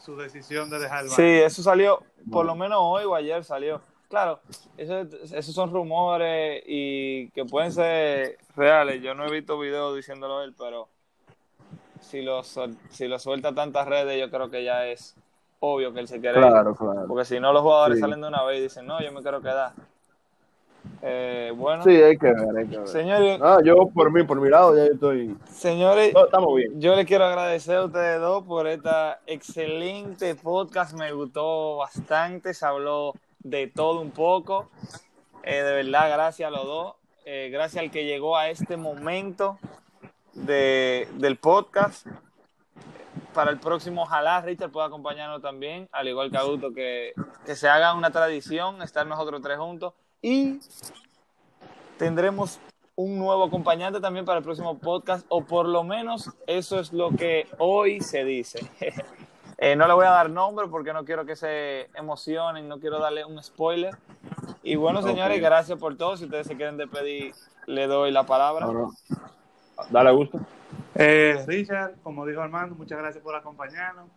su decisión de dejar el Sí, Bayern. eso salió, por lo menos hoy o ayer salió. Claro, eso, esos son rumores y que pueden ser reales. Yo no he visto videos diciéndolo él, pero si lo, si lo suelta a tantas redes, yo creo que ya es obvio que él se quiere ir. Claro. Porque si no, los jugadores Sí. salen de una vez y dicen, no, yo me quiero quedar. Eh, bueno, Sí, hay que ver, hay que ver. señores, Ah, yo por mí, por mi lado, ya estoy. señores, No, estamos bien. yo les quiero agradecer a ustedes dos por esta excelente podcast. Me gustó bastante, se habló de todo un poco. Eh, de verdad, gracias a los dos. Eh, gracias al que llegó a este momento de, del podcast. Para el próximo, ojalá Richard pueda acompañarnos también, al igual que Augusto, que, que se haga una tradición estar nosotros tres juntos. Y tendremos un nuevo acompañante también para el próximo podcast, o por lo menos eso es lo que hoy se dice. Eh, no le voy a dar nombre porque no quiero que se emocionen, no quiero darle un spoiler. Y bueno, señores, Ok. gracias por todo. Si ustedes se quieren despedir, le doy la palabra. Dale gusto. Eh, Richard, como dijo Armando, muchas gracias por acompañarnos.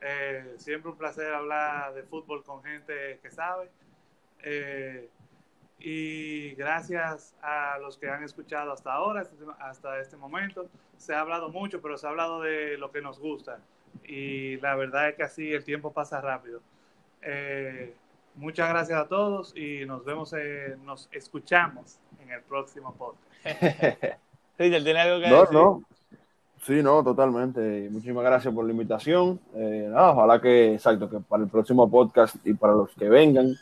Eh, siempre un placer hablar de fútbol con gente que sabe. Eh, y gracias a los que han escuchado hasta ahora, hasta este momento. Se ha hablado mucho, pero se ha hablado de lo que nos gusta. Y la verdad es que así el tiempo pasa rápido. Eh, muchas gracias a todos y nos vemos, eh, nos escuchamos en el próximo podcast. ¿tiene algo que No, decir? no. Sí, no, totalmente. Muchísimas gracias por la invitación. Eh, nada, ojalá que, exacto, que para el próximo podcast y para los que vengan,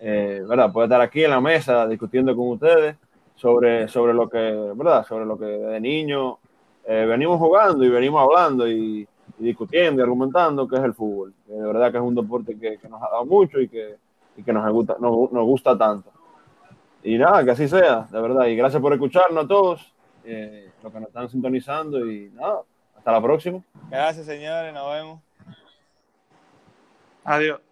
eh, ¿verdad? Pueda estar aquí en la mesa discutiendo con ustedes sobre, sobre lo que, ¿verdad? Sobre lo que de niño eh, venimos jugando y venimos hablando y, y discutiendo y argumentando que es el fútbol. De verdad que es un deporte que, que nos ha dado mucho y que, y que nos, gusta, nos, nos gusta tanto. Y nada, que así sea, de verdad. Y gracias por escucharnos a todos, eh, los que nos están sintonizando. Y nada, hasta la próxima. Gracias, señores. Nos vemos. Adiós.